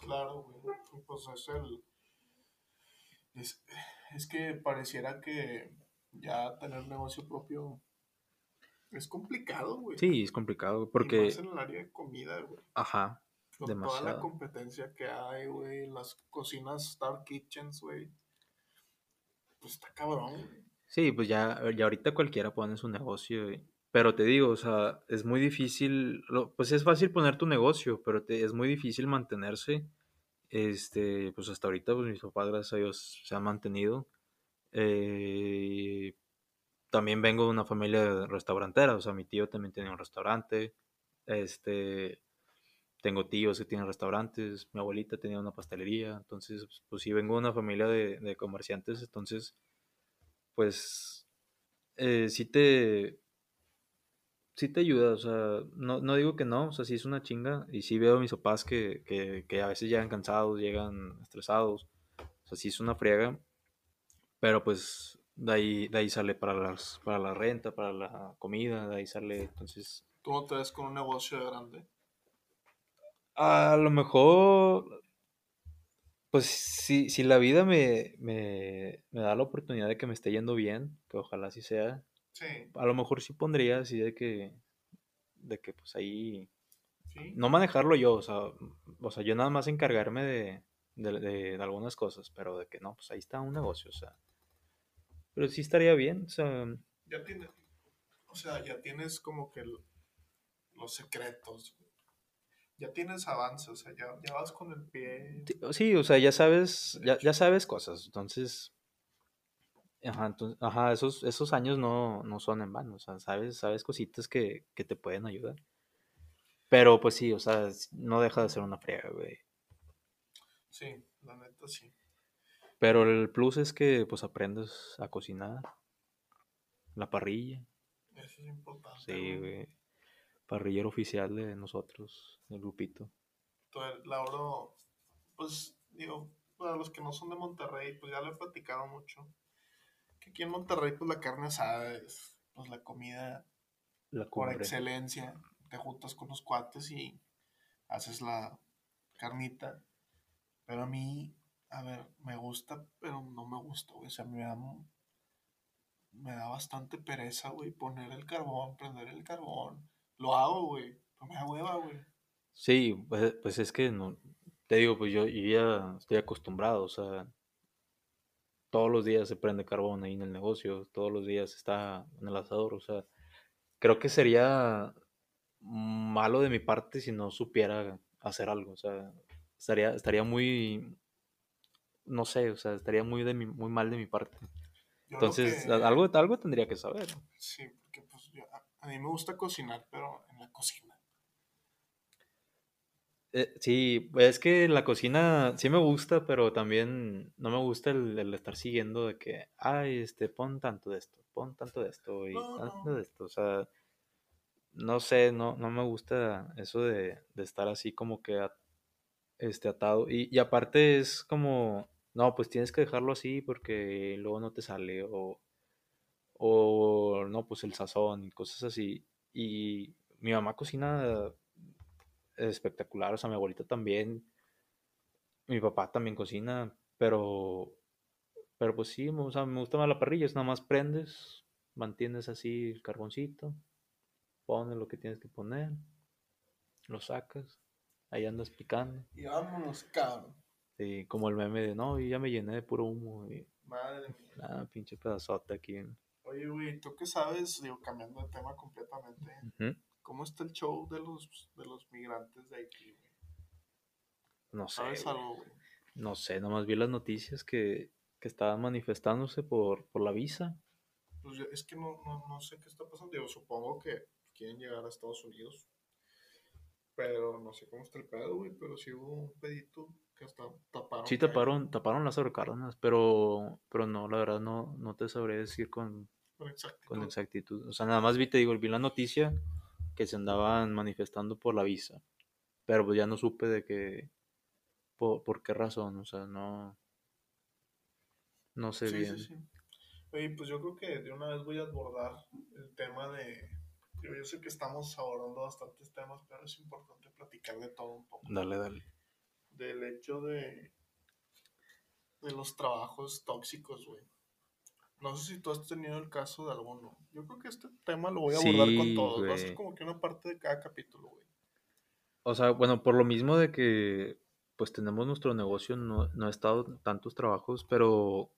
Claro, güey, pues es el... Es, es que pareciera que ya tener negocio propio es complicado, güey. Sí, es complicado porque... más en el área de comida, güey. Ajá. Con toda la competencia que hay, güey, las cocinas Star Kitchens, güey. Pues está cabrón. Sí, pues ya, ya ahorita cualquiera pone su negocio, güey. Pero te digo, o sea, es muy difícil, pues es fácil poner tu negocio, pero te, es muy difícil mantenerse. Este, pues hasta ahorita, pues mis papás, gracias a Dios, se han mantenido. Eh, también vengo de una familia restaurantera, o sea, mi tío también tiene un restaurante. Este, tengo tíos que tienen restaurantes, mi abuelita tenía una pastelería, entonces, pues sí, vengo de una familia de, comerciantes, entonces, pues, eh, sí te, sí te ayuda, o sea, no, no, digo que no, o sea, sí es una chinga, y sí veo a mis papás que, que, que a veces llegan cansados, llegan estresados, o sea, sí es una friega, pero pues de ahí, de ahí sale para, las, para la renta, para la comida, de ahí sale, entonces... ¿Tú no te ves con un negocio grande? A lo mejor, pues si, si la vida me, me, me da la oportunidad de que me esté yendo bien, que ojalá así sea, Sí, a lo mejor sí pondría así de que, de que pues ahí, sí. no manejarlo yo, o sea, o sea yo nada más encargarme de, de, de- de algunas cosas, pero de que no, pues ahí está un negocio, o sea, pero sí estaría bien, o sea, Ya tienes, o sea, ya tienes como que los secretos. Ya tienes avance, o sea, ya, ya vas con el pie. sí, o sea, ya sabes, ya, ya sabes cosas, entonces, ajá, entonces, ajá, esos, esos años no, no son en vano, o sea, sabes, sabes cositas que, que te pueden ayudar. Pero pues sí, o sea, no deja de ser una friega, güey. Sí, la neta sí. Pero el plus es que pues aprendes a cocinar, la parrilla, Eso es importante. sí, güey. Parrillero oficial de nosotros, del grupito. El- Lauro, pues, digo, para los que no son de Monterrey, pues ya lo he platicado mucho. Que aquí en Monterrey, pues la carne asada es pues la comida La por excelencia. Te juntas con los cuates y haces la carnita. Pero a mí, a ver, me gusta, pero no me gusta, güey. O sea, me da, me da bastante pereza, güey, poner el carbón, prender el carbón. Lo hago, güey. No me da hueva, güey. Sí, pues, pues es que no, te digo, pues yo, yo ya estoy acostumbrado, o sea, todos los días se prende carbón ahí en el negocio, todos los días está en el asador, o sea, creo que sería malo de mi parte si no supiera hacer algo, o sea, estaría, estaría muy, no sé, o sea, estaría muy, de mi, muy mal de mi parte. Yo Entonces, que- algo, algo tendría que saber. Sí, a, mí me gusta cocinar, pero en la cocina. Eh, sí, es que la cocina sí me gusta, pero también no me gusta el, el estar siguiendo de que, ay, este, pon tanto de esto, pon tanto de esto y No, tanto no. de esto. O sea, no sé, no, no me gusta eso de, de estar así como que a- este, atado. Y, y aparte es como, no, pues tienes que dejarlo así porque luego no te sale o, o no, pues el sazón y cosas así. Y mi mamá cocina espectacular, o sea, mi abuelita también, mi papá también cocina, pero, pero pues sí, o sea, me gusta más la parrilla, es nada más prendes, mantienes así el carboncito, pones lo que tienes que poner, lo sacas, ahí andas picando, Y vámonos, cabrón. y como el meme de, no, y ya me llené de puro humo, y Madre mía. nada, pinche pedazote aquí. Oye, güey, ¿tú qué sabes? Digo, cambiando de tema completamente. ¿Cómo está el show de los, de los migrantes de Haití, güey? No sé, ¿Sabes algo, güey? no sé, nomás vi las noticias que, que estaban manifestándose por, por la visa. Pues yo- es que no, no, no sé qué está pasando. Digo, supongo que quieren llegar a Estados Unidos. Pero no sé cómo está el pedo, güey. Pero sí hubo un pedito que hasta taparon. Sí taparon, taparon Lázaro Cárdenas, pero, pero no, la verdad no, no te sabré decir con, Con exactitud. con exactitud. O sea, nada más vi, te digo, vi la noticia que se andaban manifestando por la visa, pero pues ya no supe de qué, por, por qué razón, o sea, no, no sé Sí, bien. sí, sí. Oye, pues yo creo que de una vez voy a abordar el tema de. Yo, yo sé que estamos abordando bastantes temas, pero es importante platicar de todo un poco. Dale, dale. Del hecho de. de los trabajos tóxicos, güey. No sé si tú has tenido el caso de alguno. Yo creo que este tema lo voy a abordar con todos. Va a ser como que una parte de cada capítulo, güey. O sea, bueno, por lo mismo de que pues tenemos nuestro negocio, no, no he estado en tantos trabajos, pero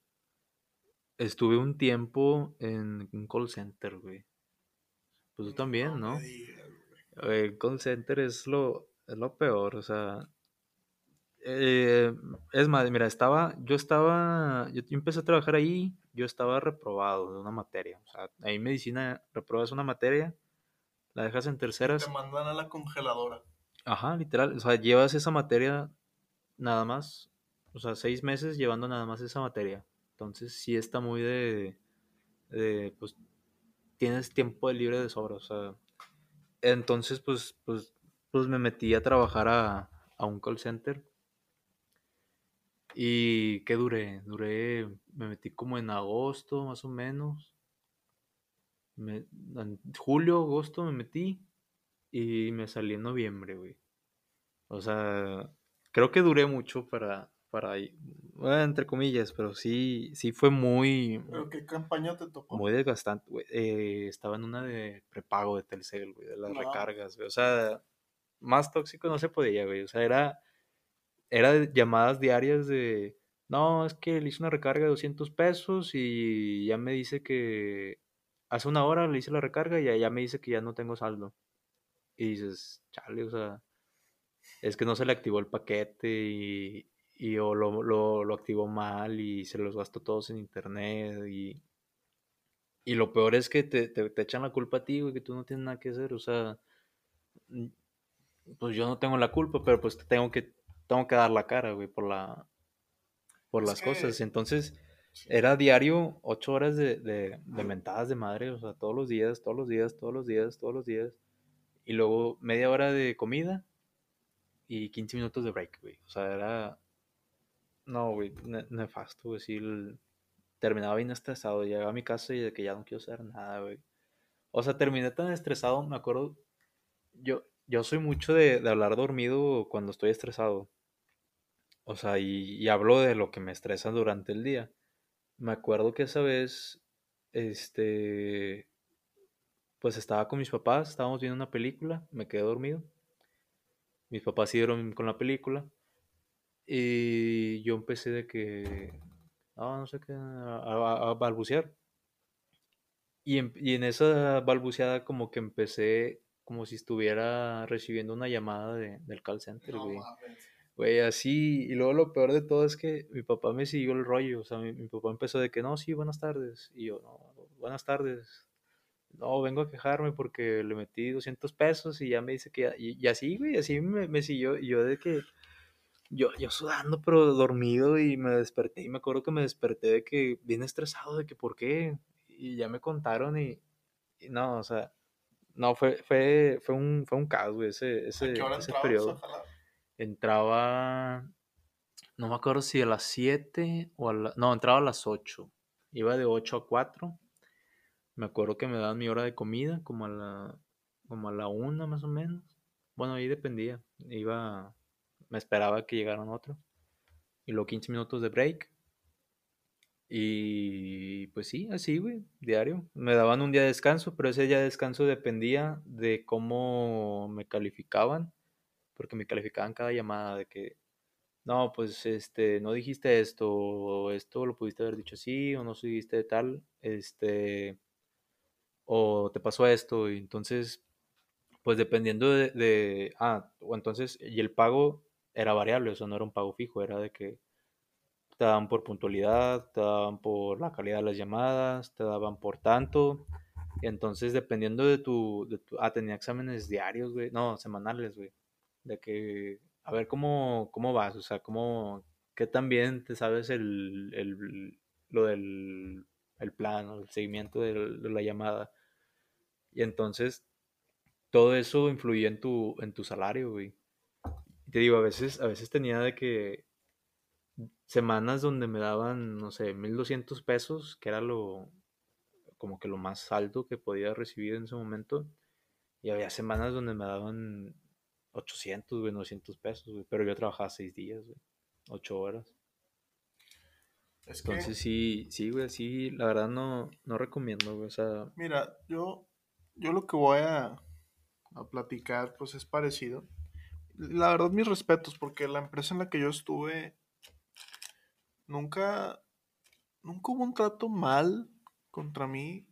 estuve un tiempo en un call center, güey. Pues tú también, ¿no? digas, güey. Eh, El call center es lo, es lo peor, o sea. Eh, es más, mira, estaba, yo estaba, yo empecé a trabajar ahí, yo estaba reprobado de una materia. O sea, ahí en medicina repruebas una materia, la dejas en terceras, Te mandan a la congeladora. ajá, literal, o sea, llevas esa materia nada más, o sea, seis meses llevando nada más esa materia. Entonces sí está muy de, de, pues, tienes tiempo de libre de sobra, o sea, entonces pues, pues, pues me metí a trabajar a, a un call center. ¿Y qué duré? Duré, me metí como en agosto más o menos. Me- en julio, agosto me metí y me salí en noviembre, güey. O sea, creo que duré mucho para, para. Bueno, entre comillas, pero sí, sí fue muy... ¿Pero qué campaña te tocó? Muy desgastante, güey. Eh, estaba en una de prepago de Telcel, güey, de las No. recargas, güey. O sea, más tóxico no se podía, güey. O sea, era, era de llamadas diarias de, no, es que le hice una recarga de 200 pesos y ya me dice que hace una hora le hice la recarga y ya, me dice que ya no tengo saldo. Y dices, chale, o sea, es que no se le activó el paquete y, y o lo, lo, lo activó mal y se los gastó todos en internet y, y lo peor es que te, te, te echan la culpa a ti, güey, que tú no tienes nada que hacer, o sea, pues yo no tengo la culpa, pero pues tengo que, tengo que dar la cara, güey, por la, por Es las que- cosas. Entonces, era diario, ocho horas de, de, de mentadas de madre, o sea, todos los días, todos los días, todos los días, todos los días. Y luego media hora de comida y 15 minutos de break, güey. O sea, era... No, güey, ne- nefasto, güey. Sí, el- terminaba bien estresado. Llegaba a mi casa y de que ya no quiero hacer nada, güey. O sea, terminé tan estresado, me acuerdo... Yo, yo soy mucho de, de hablar dormido cuando estoy estresado. O sea, y, y hablo de lo que me estresa durante el día. Me acuerdo que esa vez, este, pues estaba con mis papás, estábamos viendo una película, me quedé dormido. Mis papás siguieron con la película y yo empecé de que, ah, no sé qué, a, a- a balbucear. Y en, y en esa balbuceada como que empecé como si estuviera recibiendo una llamada de- del call center, No güey. mames. Güey, así, y luego lo peor de todo es que mi papá me siguió el rollo, o sea, mi, mi papá empezó de que, no, sí, buenas tardes, y yo, no, buenas tardes, no, vengo a quejarme porque le metí 200 pesos y ya me dice que ya, y, y así, güey, así me, me siguió, y yo de que, yo, yo sudando, pero dormido, y me desperté, y me acuerdo que me desperté de que, bien estresado, de que, ¿por qué? Y ya me contaron, y, y no, o sea, no, fue, fue, fue un, fue un caos, güey, ese, ¿A ese, ese periodo? Entraba, no me acuerdo si a las 7 o a la, no, entraba a las 8. Iba de 8 a 4. Me acuerdo que me daban mi hora de comida como a la como a la 1 más o menos. Bueno, ahí dependía. Iba me esperaba que llegaran otros. Y luego 15 minutos de break. Y pues sí, así, güey, diario. Me daban un día de descanso, pero ese día de descanso dependía de cómo me calificaban, porque me calificaban cada llamada de que, no, pues este, no dijiste esto, o esto lo pudiste haber dicho así, o no dijiste tal, este, o te pasó esto, y entonces, pues dependiendo de, ah, o entonces, y el pago era variable, o sea, no era un pago fijo, era de que te daban por puntualidad, te daban por la calidad de las llamadas, te daban por tanto. Entonces, dependiendo de tu, de tu- Ah, tenía exámenes diarios, güey. No, semanales, güey. De que. A ver cómo, cómo vas, o sea, cómo. ¿Qué tan bien te sabes el. el lo del. El plan, el seguimiento de la llamada. Y entonces, todo eso influía en tu, en tu salario, güey. Y te digo, a veces, a veces tenía de que semanas donde me daban, no sé, 1200 pesos, que era lo como que lo más alto que podía recibir en ese momento. Y había semanas donde me daban 800, güey, 900 pesos, güey. Pero yo trabajaba seis días, güey. Ocho horas. Es que, Entonces sí, sí, güey, sí, la verdad no, no recomiendo, güey. O sea, mira, yo, yo lo que voy a, a platicar, pues es parecido. La verdad, mis respetos, porque la empresa en la que yo estuve nunca, nunca hubo un trato mal contra mí.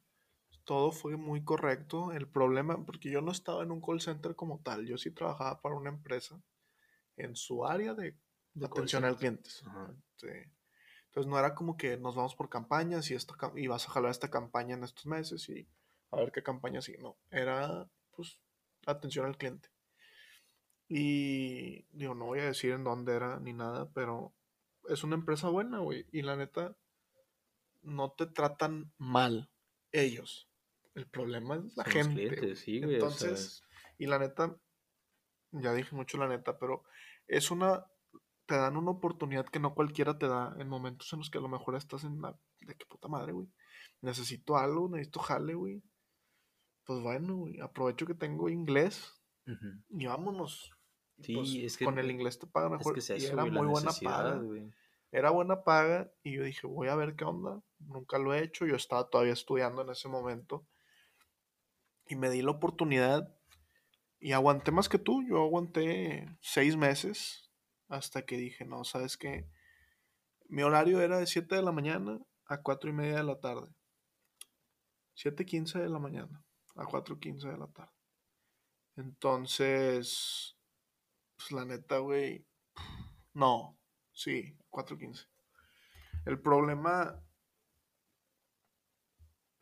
Todo fue muy correcto. El problema, porque yo no estaba en un call center como tal, yo sí trabajaba para una empresa en su área de atención al cliente. Sí. Entonces no era como que nos vamos por campañas y, esta, y vas a jalar esta campaña en estos meses y a ver qué campaña sigue. No, era pues atención al cliente. Y digo, no voy a decir en dónde era ni nada, pero es una empresa buena, güey. Y la neta, no te tratan mal ellos. El problema es la Son gente. clientes, sí, güey, o sea, Entonces, y la neta, ya dije mucho la neta, pero es una, te dan una oportunidad que no cualquiera te da en momentos en los que a lo mejor estás en la, de qué puta madre, güey. Necesito algo, necesito jale, güey. Pues bueno, güey, aprovecho que tengo inglés y vámonos. Sí, pues, es que con el inglés te pagan es mejor. que es y eso, era muy buena paga. güey. Era buena paga y yo dije, voy a ver qué onda. Nunca lo he hecho. Yo estaba todavía estudiando en ese momento. Y me di la oportunidad y aguanté más que tú. Yo aguanté seis meses hasta que dije, no, ¿sabes qué? Mi horario era de 7 de la mañana a 4 y media de la tarde. 7.15 de la mañana a 4.15 de la tarde. Entonces, pues la neta, güey. No, sí, 4.15. El problema...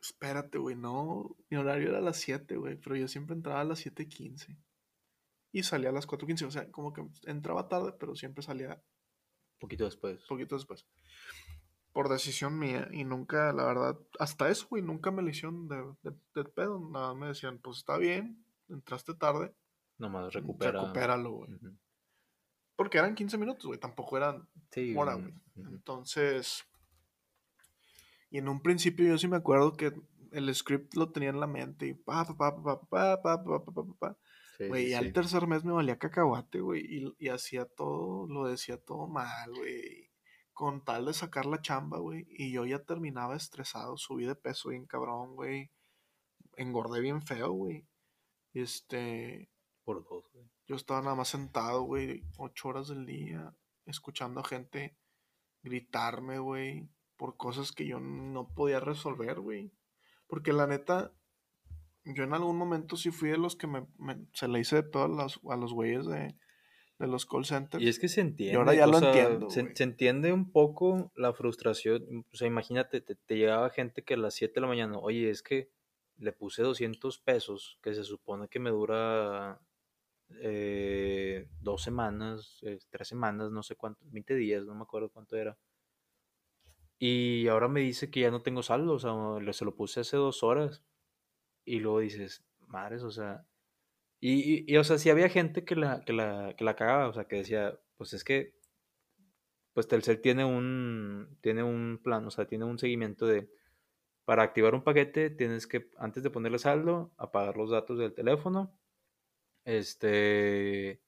Espérate, güey, no. Mi horario era a las 7, güey, pero yo siempre entraba a las 7.15. Y salía a las 4.15. O sea, como que entraba tarde, pero siempre salía poquito después. poquito después. Por decisión mía. Y nunca, la verdad, hasta eso, güey, nunca me le hicieron de, de, de pedo. Nada, me decían, pues está bien, entraste tarde, Nomás recupera. recupéralo, güey. Porque eran 15 minutos, güey, tampoco eran Sí, hora, güey. Entonces, y en un principio yo sí me acuerdo que el script lo tenía en la mente y pa, pa, pa, pa, pa, pa, pa, pa, pa, pa, pa. Sí, Güey, sí, ya sí. el tercer mes me valía cacahuate, güey, y, y hacía todo, lo decía todo mal, güey, con tal de sacar la chamba, güey, y yo ya terminaba estresado, subí de peso bien cabrón, güey, engordé bien feo, güey, este, Por dos, güey. yo estaba nada más sentado, güey, ocho horas del día, escuchando a gente gritarme, güey, por cosas que yo no podía resolver, güey, porque la neta, yo en algún momento sí fui de los que me, me- se le hice de pedo a los, a los güeyes de, de los call centers. Y es que se entiende. ahora ya lo sea, entiendo, Se, entiende un poco la frustración. O sea, imagínate, te, te llegaba gente que a las 7 de la mañana, oye, es que le puse 200 pesos, que se supone que me dura eh, dos semanas, eh, tres semanas, no sé cuánto, 20 días, no me acuerdo cuánto era. Y ahora me dice que ya no tengo saldo, o sea, se lo puse hace dos horas. Y luego dices, madres, o sea, y, y, y, o sea, sí había gente que la, que la, que la cagaba, o sea, que decía, pues es que, pues Telcel tiene un, tiene un plan, o sea, tiene un seguimiento de, para activar un paquete tienes que, antes de ponerle saldo, apagar los datos del teléfono, este,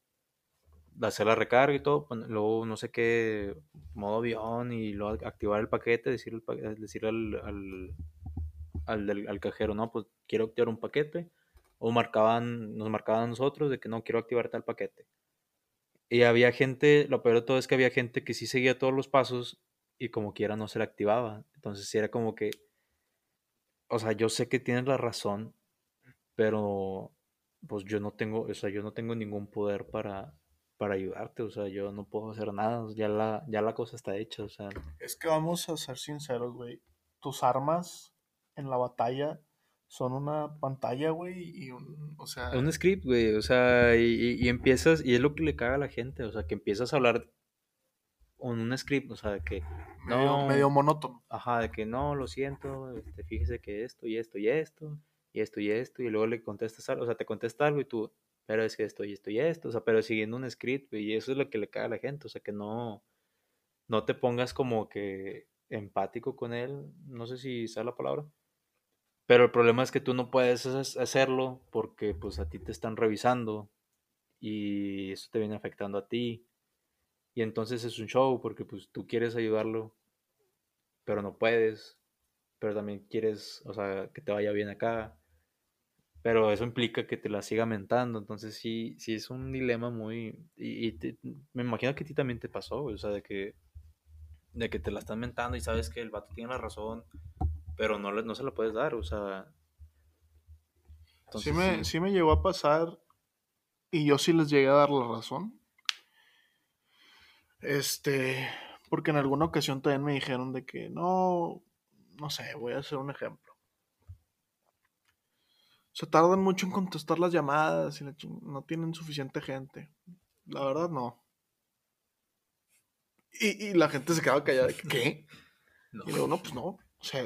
hacer la recarga y todo, pon- luego no sé qué, modo avión y luego activar el paquete, decir, el al, al, al, del- al cajero, no, pues quiero activar un paquete, o marcaban, nos marcaban a nosotros de que no quiero activar tal paquete. Y había gente, lo peor de todo es que había gente que sí seguía todos los pasos y como quiera no se le activaba. Entonces era como que, o sea, yo sé que tienes la razón, pero pues yo no tengo, o sea, yo no tengo ningún poder para, para ayudarte, o sea, yo no puedo hacer nada, ya la, ya la cosa está hecha, o sea, Es que vamos a ser sinceros, güey. Tus armas en la batalla son una pantalla, güey, y un, o sea, un script, güey, o sea, y, y- empiezas, y es lo que le caga a la gente, o sea, que empiezas a hablar con un script, o sea, de que, medio, no, medio monótono. Ajá, de que no, lo siento, este, fíjese que esto y esto y esto, y esto y esto, y luego le contestas algo, o sea, te contesta algo y tú, pero es que esto y esto y esto, o sea, pero siguiendo un script, y eso es lo que le cae a la gente, o sea, que no, no te pongas como que empático con él, no sé si sea la palabra, pero el problema es que tú no puedes hacerlo porque pues a ti te están revisando y eso te viene afectando a ti, y entonces es un show porque pues tú quieres ayudarlo, pero no puedes, pero también quieres, o sea, que te vaya bien acá. Pero eso implica que te la siga mentando. Entonces sí, sí es un dilema muy... Y, y te- me imagino que a ti también te pasó, güey, o sea, de que, de que te la están mentando y sabes que el vato tiene la razón, pero no, no se la puedes dar, o sea... sí, me, sí me llegó a pasar y yo sí les llegué a dar la razón. Este, porque en alguna ocasión también me dijeron de que no, no sé, voy a hacer un ejemplo. Se tardan mucho en contestar las llamadas y la no tienen suficiente gente. La verdad, no. Y, y la gente se quedaba callada. ¿Qué? No. Y luego, no, pues no. O sea,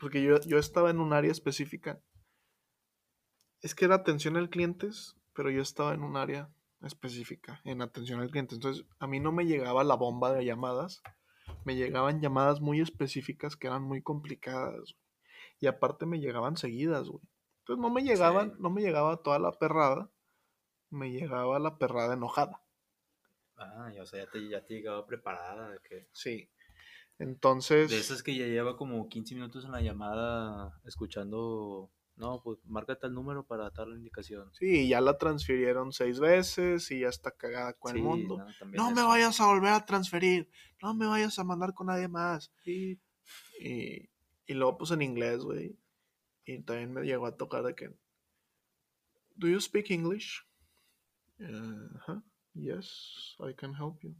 porque yo, yo estaba en un área específica. Es que era atención al clientes, pero yo estaba en un área específica, en atención al cliente. Entonces, a mí no me llegaba la bomba de llamadas. Me llegaban llamadas muy específicas que eran muy complicadas. güey. Y aparte me llegaban seguidas, güey. Entonces no me llegaban, Sí. no me llegaba toda la perrada me llegaba la perrada enojada. Ah, ya, o sea, ya te, ya te llegaba preparada. De, que... Sí. Entonces. de esas que ya lleva como 15 minutos en la llamada escuchando. No, pues marca tal número para dar la indicación. Sí, ya la transfirieron seis veces y ya está cagada con el mundo. no, No me vayas a volver a transferir. No me vayas a mandar con nadie más. Sí, Y, y luego pues en inglés, güey. Y también me llegó a tocar de que... Do you speak English? Uh, Yes, I can help you.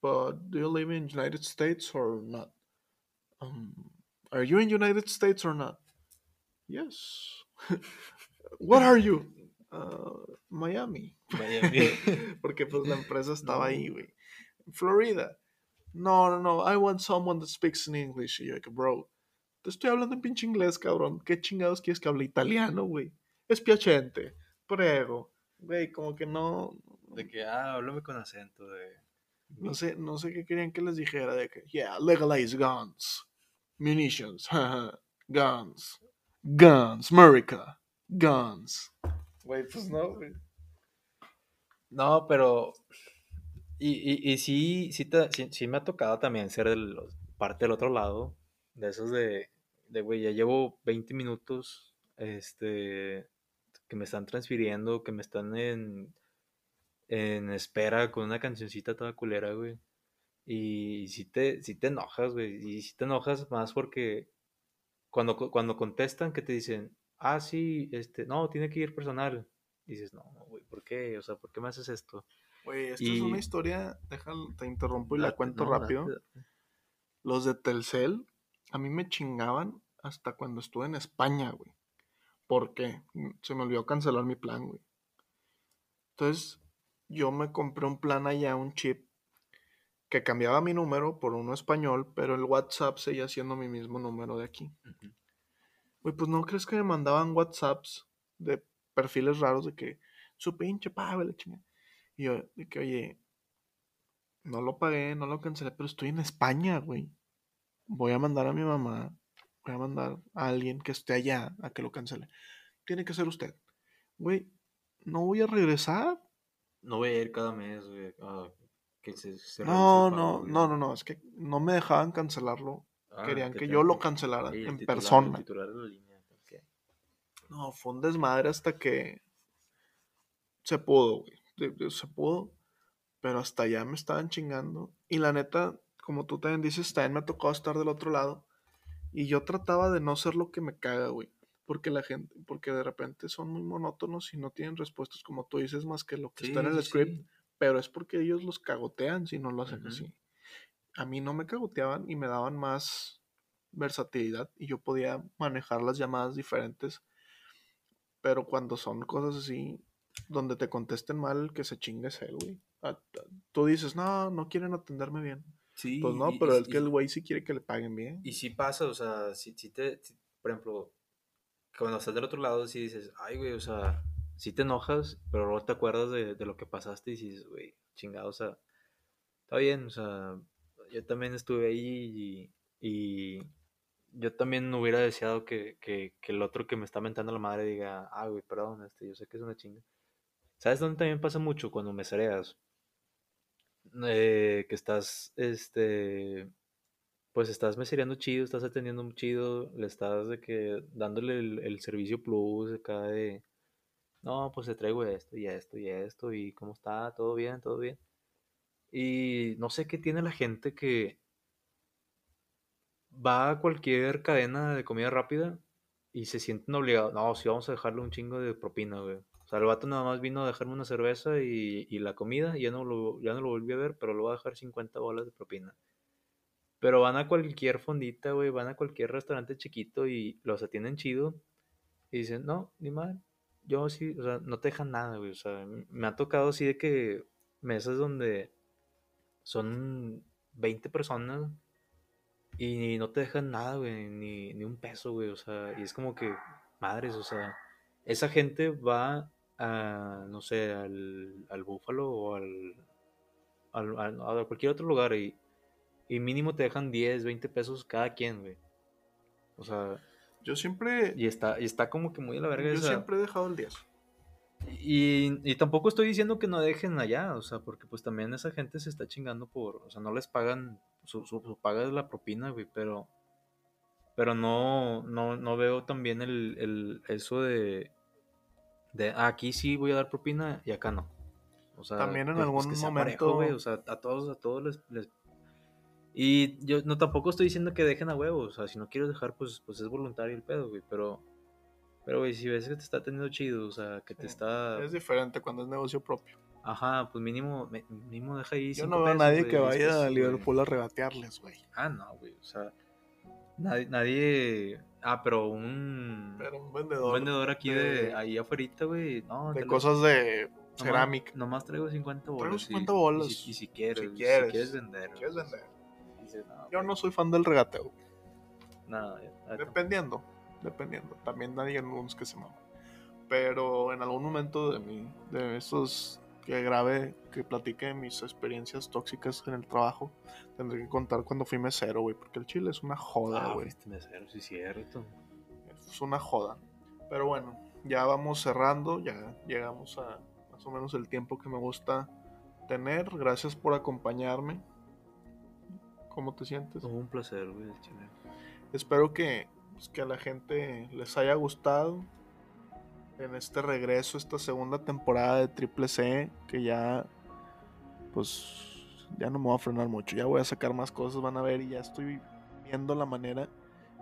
But do you live in United States or not? Um, are you in United States or not? Yes. What are you? Uh, Miami. Miami. Porque pues la empresa estaba ahí, güey. Florida. No, no, no. I want someone that speaks in English. Y yo, like, bro, te estoy hablando en pinche inglés, cabrón. ¿Qué chingados quieres que hable italiano, güey? Es piacente. Prego. Güey, como que no. De que, ah, háblame con acento. De... No sé, no sé qué querían que les dijera de que, yeah, legalize guns. Munitions. guns. Guns. America. Guns. Güey, pues no, güey. No, pero. Y, y, y sí, sí, te- sí, sí me ha tocado también ser del, parte del otro lado. De esos de, de, güey, ya llevo 20 minutos este, que me están transfiriendo, que me están en, en espera con una cancioncita toda culera, güey. Y sí te, sí te enojas, güey. Y sí te enojas más porque cuando, cuando contestan que te dicen, ah, sí, este, no, tiene que ir personal. Dices, no, güey, ¿por qué? O sea, ¿por qué me haces esto? Güey, esta es una Y- historia, déjalo, te interrumpo y la cuento no, rápido. Los de Telcel, a mí me chingaban hasta cuando estuve en España, güey. ¿Por qué? Mm, Se me olvidó cancelar mi plan, güey. Entonces, yo me compré un plan allá, un chip, que cambiaba mi número por uno español, pero el WhatsApp seguía siendo mi mismo número de aquí. Güey, pues no crees que me mandaban WhatsApps de perfiles raros de que su pinche pago, la chingada. Y yo, de que, oye, no lo pagué, no lo cancelé, pero estoy en España, güey. Voy a mandar a mi mamá, voy a mandar a alguien que esté allá a que lo cancele. Tiene que ser usted. Güey, no voy a regresar. No voy a ir cada mes, güey. a que se, se No, no, pago, no, no, no, es que no me dejaban cancelarlo. Ah, Querían que yo lo cancelara sí, en titular- persona. línea. No, fue un desmadre hasta que se pudo, güey. Se pudo, pero hasta allá me estaban chingando. Y la neta, como tú también dices, también me tocó estar del otro lado. Y yo trataba de no ser lo que me caga, güey. Porque la gente, porque de repente son muy monótonos y no tienen respuestas como tú dices más que lo que está en el script. sí. Pero es porque ellos los cagotean si no lo hacen así. A mí no me cagoteaban y me daban más versatilidad y yo podía manejar las llamadas diferentes. Pero cuando son cosas así, donde te contesten mal, que se chingue es él, güey. Tú dices, no, no quieren atenderme bien. Sí, Pues no, y- pero y- el que el güey sí quiere que le paguen bien. Y sí pasa, o sea, si, si te, si- por ejemplo, cuando estás del otro lado, sí dices, ay, güey, o sea, sí te enojas, pero luego te acuerdas de, de lo que pasaste y dices, güey, chingado, o sea, está bien, o sea, yo también estuve ahí y, y yo también hubiera deseado que, que, que el otro que me está mentando la madre diga, ah, güey, perdón, este, yo sé que es una chinga. ¿Sabes dónde también pasa mucho? Cuando me cereas. Eh, que estás, este, pues estás mesereando chido, estás atendiendo chido, le estás de que dándole el, el servicio plus acá de, no, pues te traigo esto y esto y esto y cómo está, todo bien, todo bien. Y no sé qué tiene la gente que va a cualquier cadena de comida rápida y se sienten obligados, no, sí vamos a dejarle un chingo de propina, güey. Sea, el vato nada más vino a dejarme una cerveza y, la comida, ya no, lo, ya no lo volví a ver, pero le voy a dejar 50 bolas de propina. Pero van a cualquier fondita, güey, van a cualquier restaurante chiquito y los atienden chido. Y dicen, no, ni mal. Yo sí, o sea, no te dejan nada, güey. O sea, me ha tocado así de que mesas donde son 20 personas y no te dejan nada, güey, ni, ni un peso, güey. O sea, y es como que, madres, o sea, esa gente va a, no sé, al, al Búfalo o al, al- al- a cualquier otro lugar y, y mínimo te dejan 10, 20 pesos cada quien, güey. O sea, Yo siempre, y está, y está como que muy a la verga yo esa. siempre he dejado el 10. Y, y tampoco estoy diciendo que no dejen allá, o sea, porque pues también esa gente se está chingando por, o sea, no les pagan, su, su, su paga es la propina, güey, pero, pero no, no, no veo también el, el, eso de, de ah, aquí sí voy a dar propina y acá no. O sea, También en pues, algún que sea momento- güey, o sea, a todos, a todos les, les- Y yo no tampoco estoy diciendo que dejen a huevos, o sea, si no quieres dejar, pues, pues es voluntario el pedo, güey, pero... Pero, güey, si ves que te está teniendo chido, o sea, que te Sí, está... Es diferente cuando es negocio propio. Ajá, pues mínimo, mínimo deja ahí Yo no veo a pesos, nadie güey, que vaya a. Liverpool a regatearles, güey. Ah, no, güey, o sea... Nadie, nadie... Ah, pero un... Pero un un vendedor, vendedor aquí de, de- ahí afuera, güey, no, de lo- cosas de cerámica. Nomás traigo 50 bolas. y- 50 y bolas. si- Y, si, quieres, Si si quieres. quieres, vender. ¿Quieres vender? Dices, no, Yo no soy fan del regateo. no, ya, ya, Dependiendo, dependiendo. También hay algunos que se maman. Pero en algún momento de mi, de esos que grabe, que platique de mis experiencias tóxicas en el trabajo, tendré que contar cuando fui mesero, güey, porque el chile es una joda, Ah, güey. este mesero, sí cierto. es una joda. Pero bueno, ya vamos cerrando, ya llegamos a más o menos el tiempo que me gusta tener. Gracias por acompañarme. ¿Cómo te sientes? Un placer, güey, el chile. Espero que, pues, que a la gente les haya gustado en este regreso, esta segunda temporada de Triple C, que ya, pues, ya no me voy a frenar mucho, ya voy a sacar más cosas, van a ver, y ya estoy viendo la manera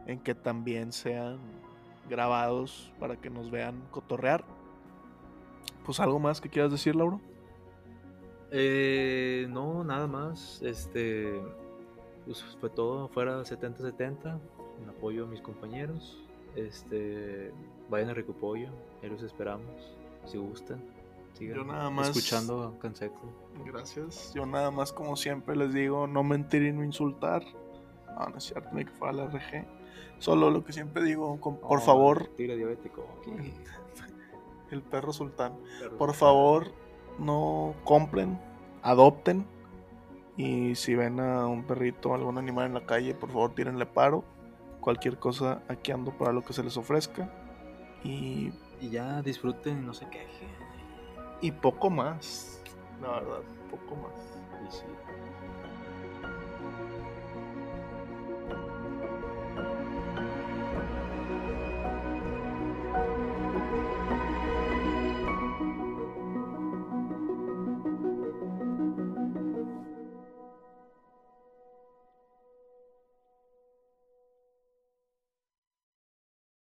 en que también sean grabados para que nos vean cotorrear. Pues algo más que quieras decir, Lauro. Eh, no, nada más. Este, pues fue todo fuera 70-70, en apoyo a mis compañeros. Este, vayan a Recupollo, ahí los esperamos, si gustan. Sigan Yo nada más- escuchando a Canseco. Gracias. Yo nada más, como siempre, les digo, no mentir y no insultar. No, no es cierto, ni que fuera la RG. Solo lo que siempre digo, con- por Oh, favor, Tigre diabético. aquí. el perro sultán. Por favor, no compren, adopten. Y si ven a un perrito o algún animal en la calle, por favor, tírenle paro. Cualquier cosa, aquí ando para lo que se les ofrezca. Y, Y ya disfruten no se quejen. y poco más. La verdad, poco más. Y sí.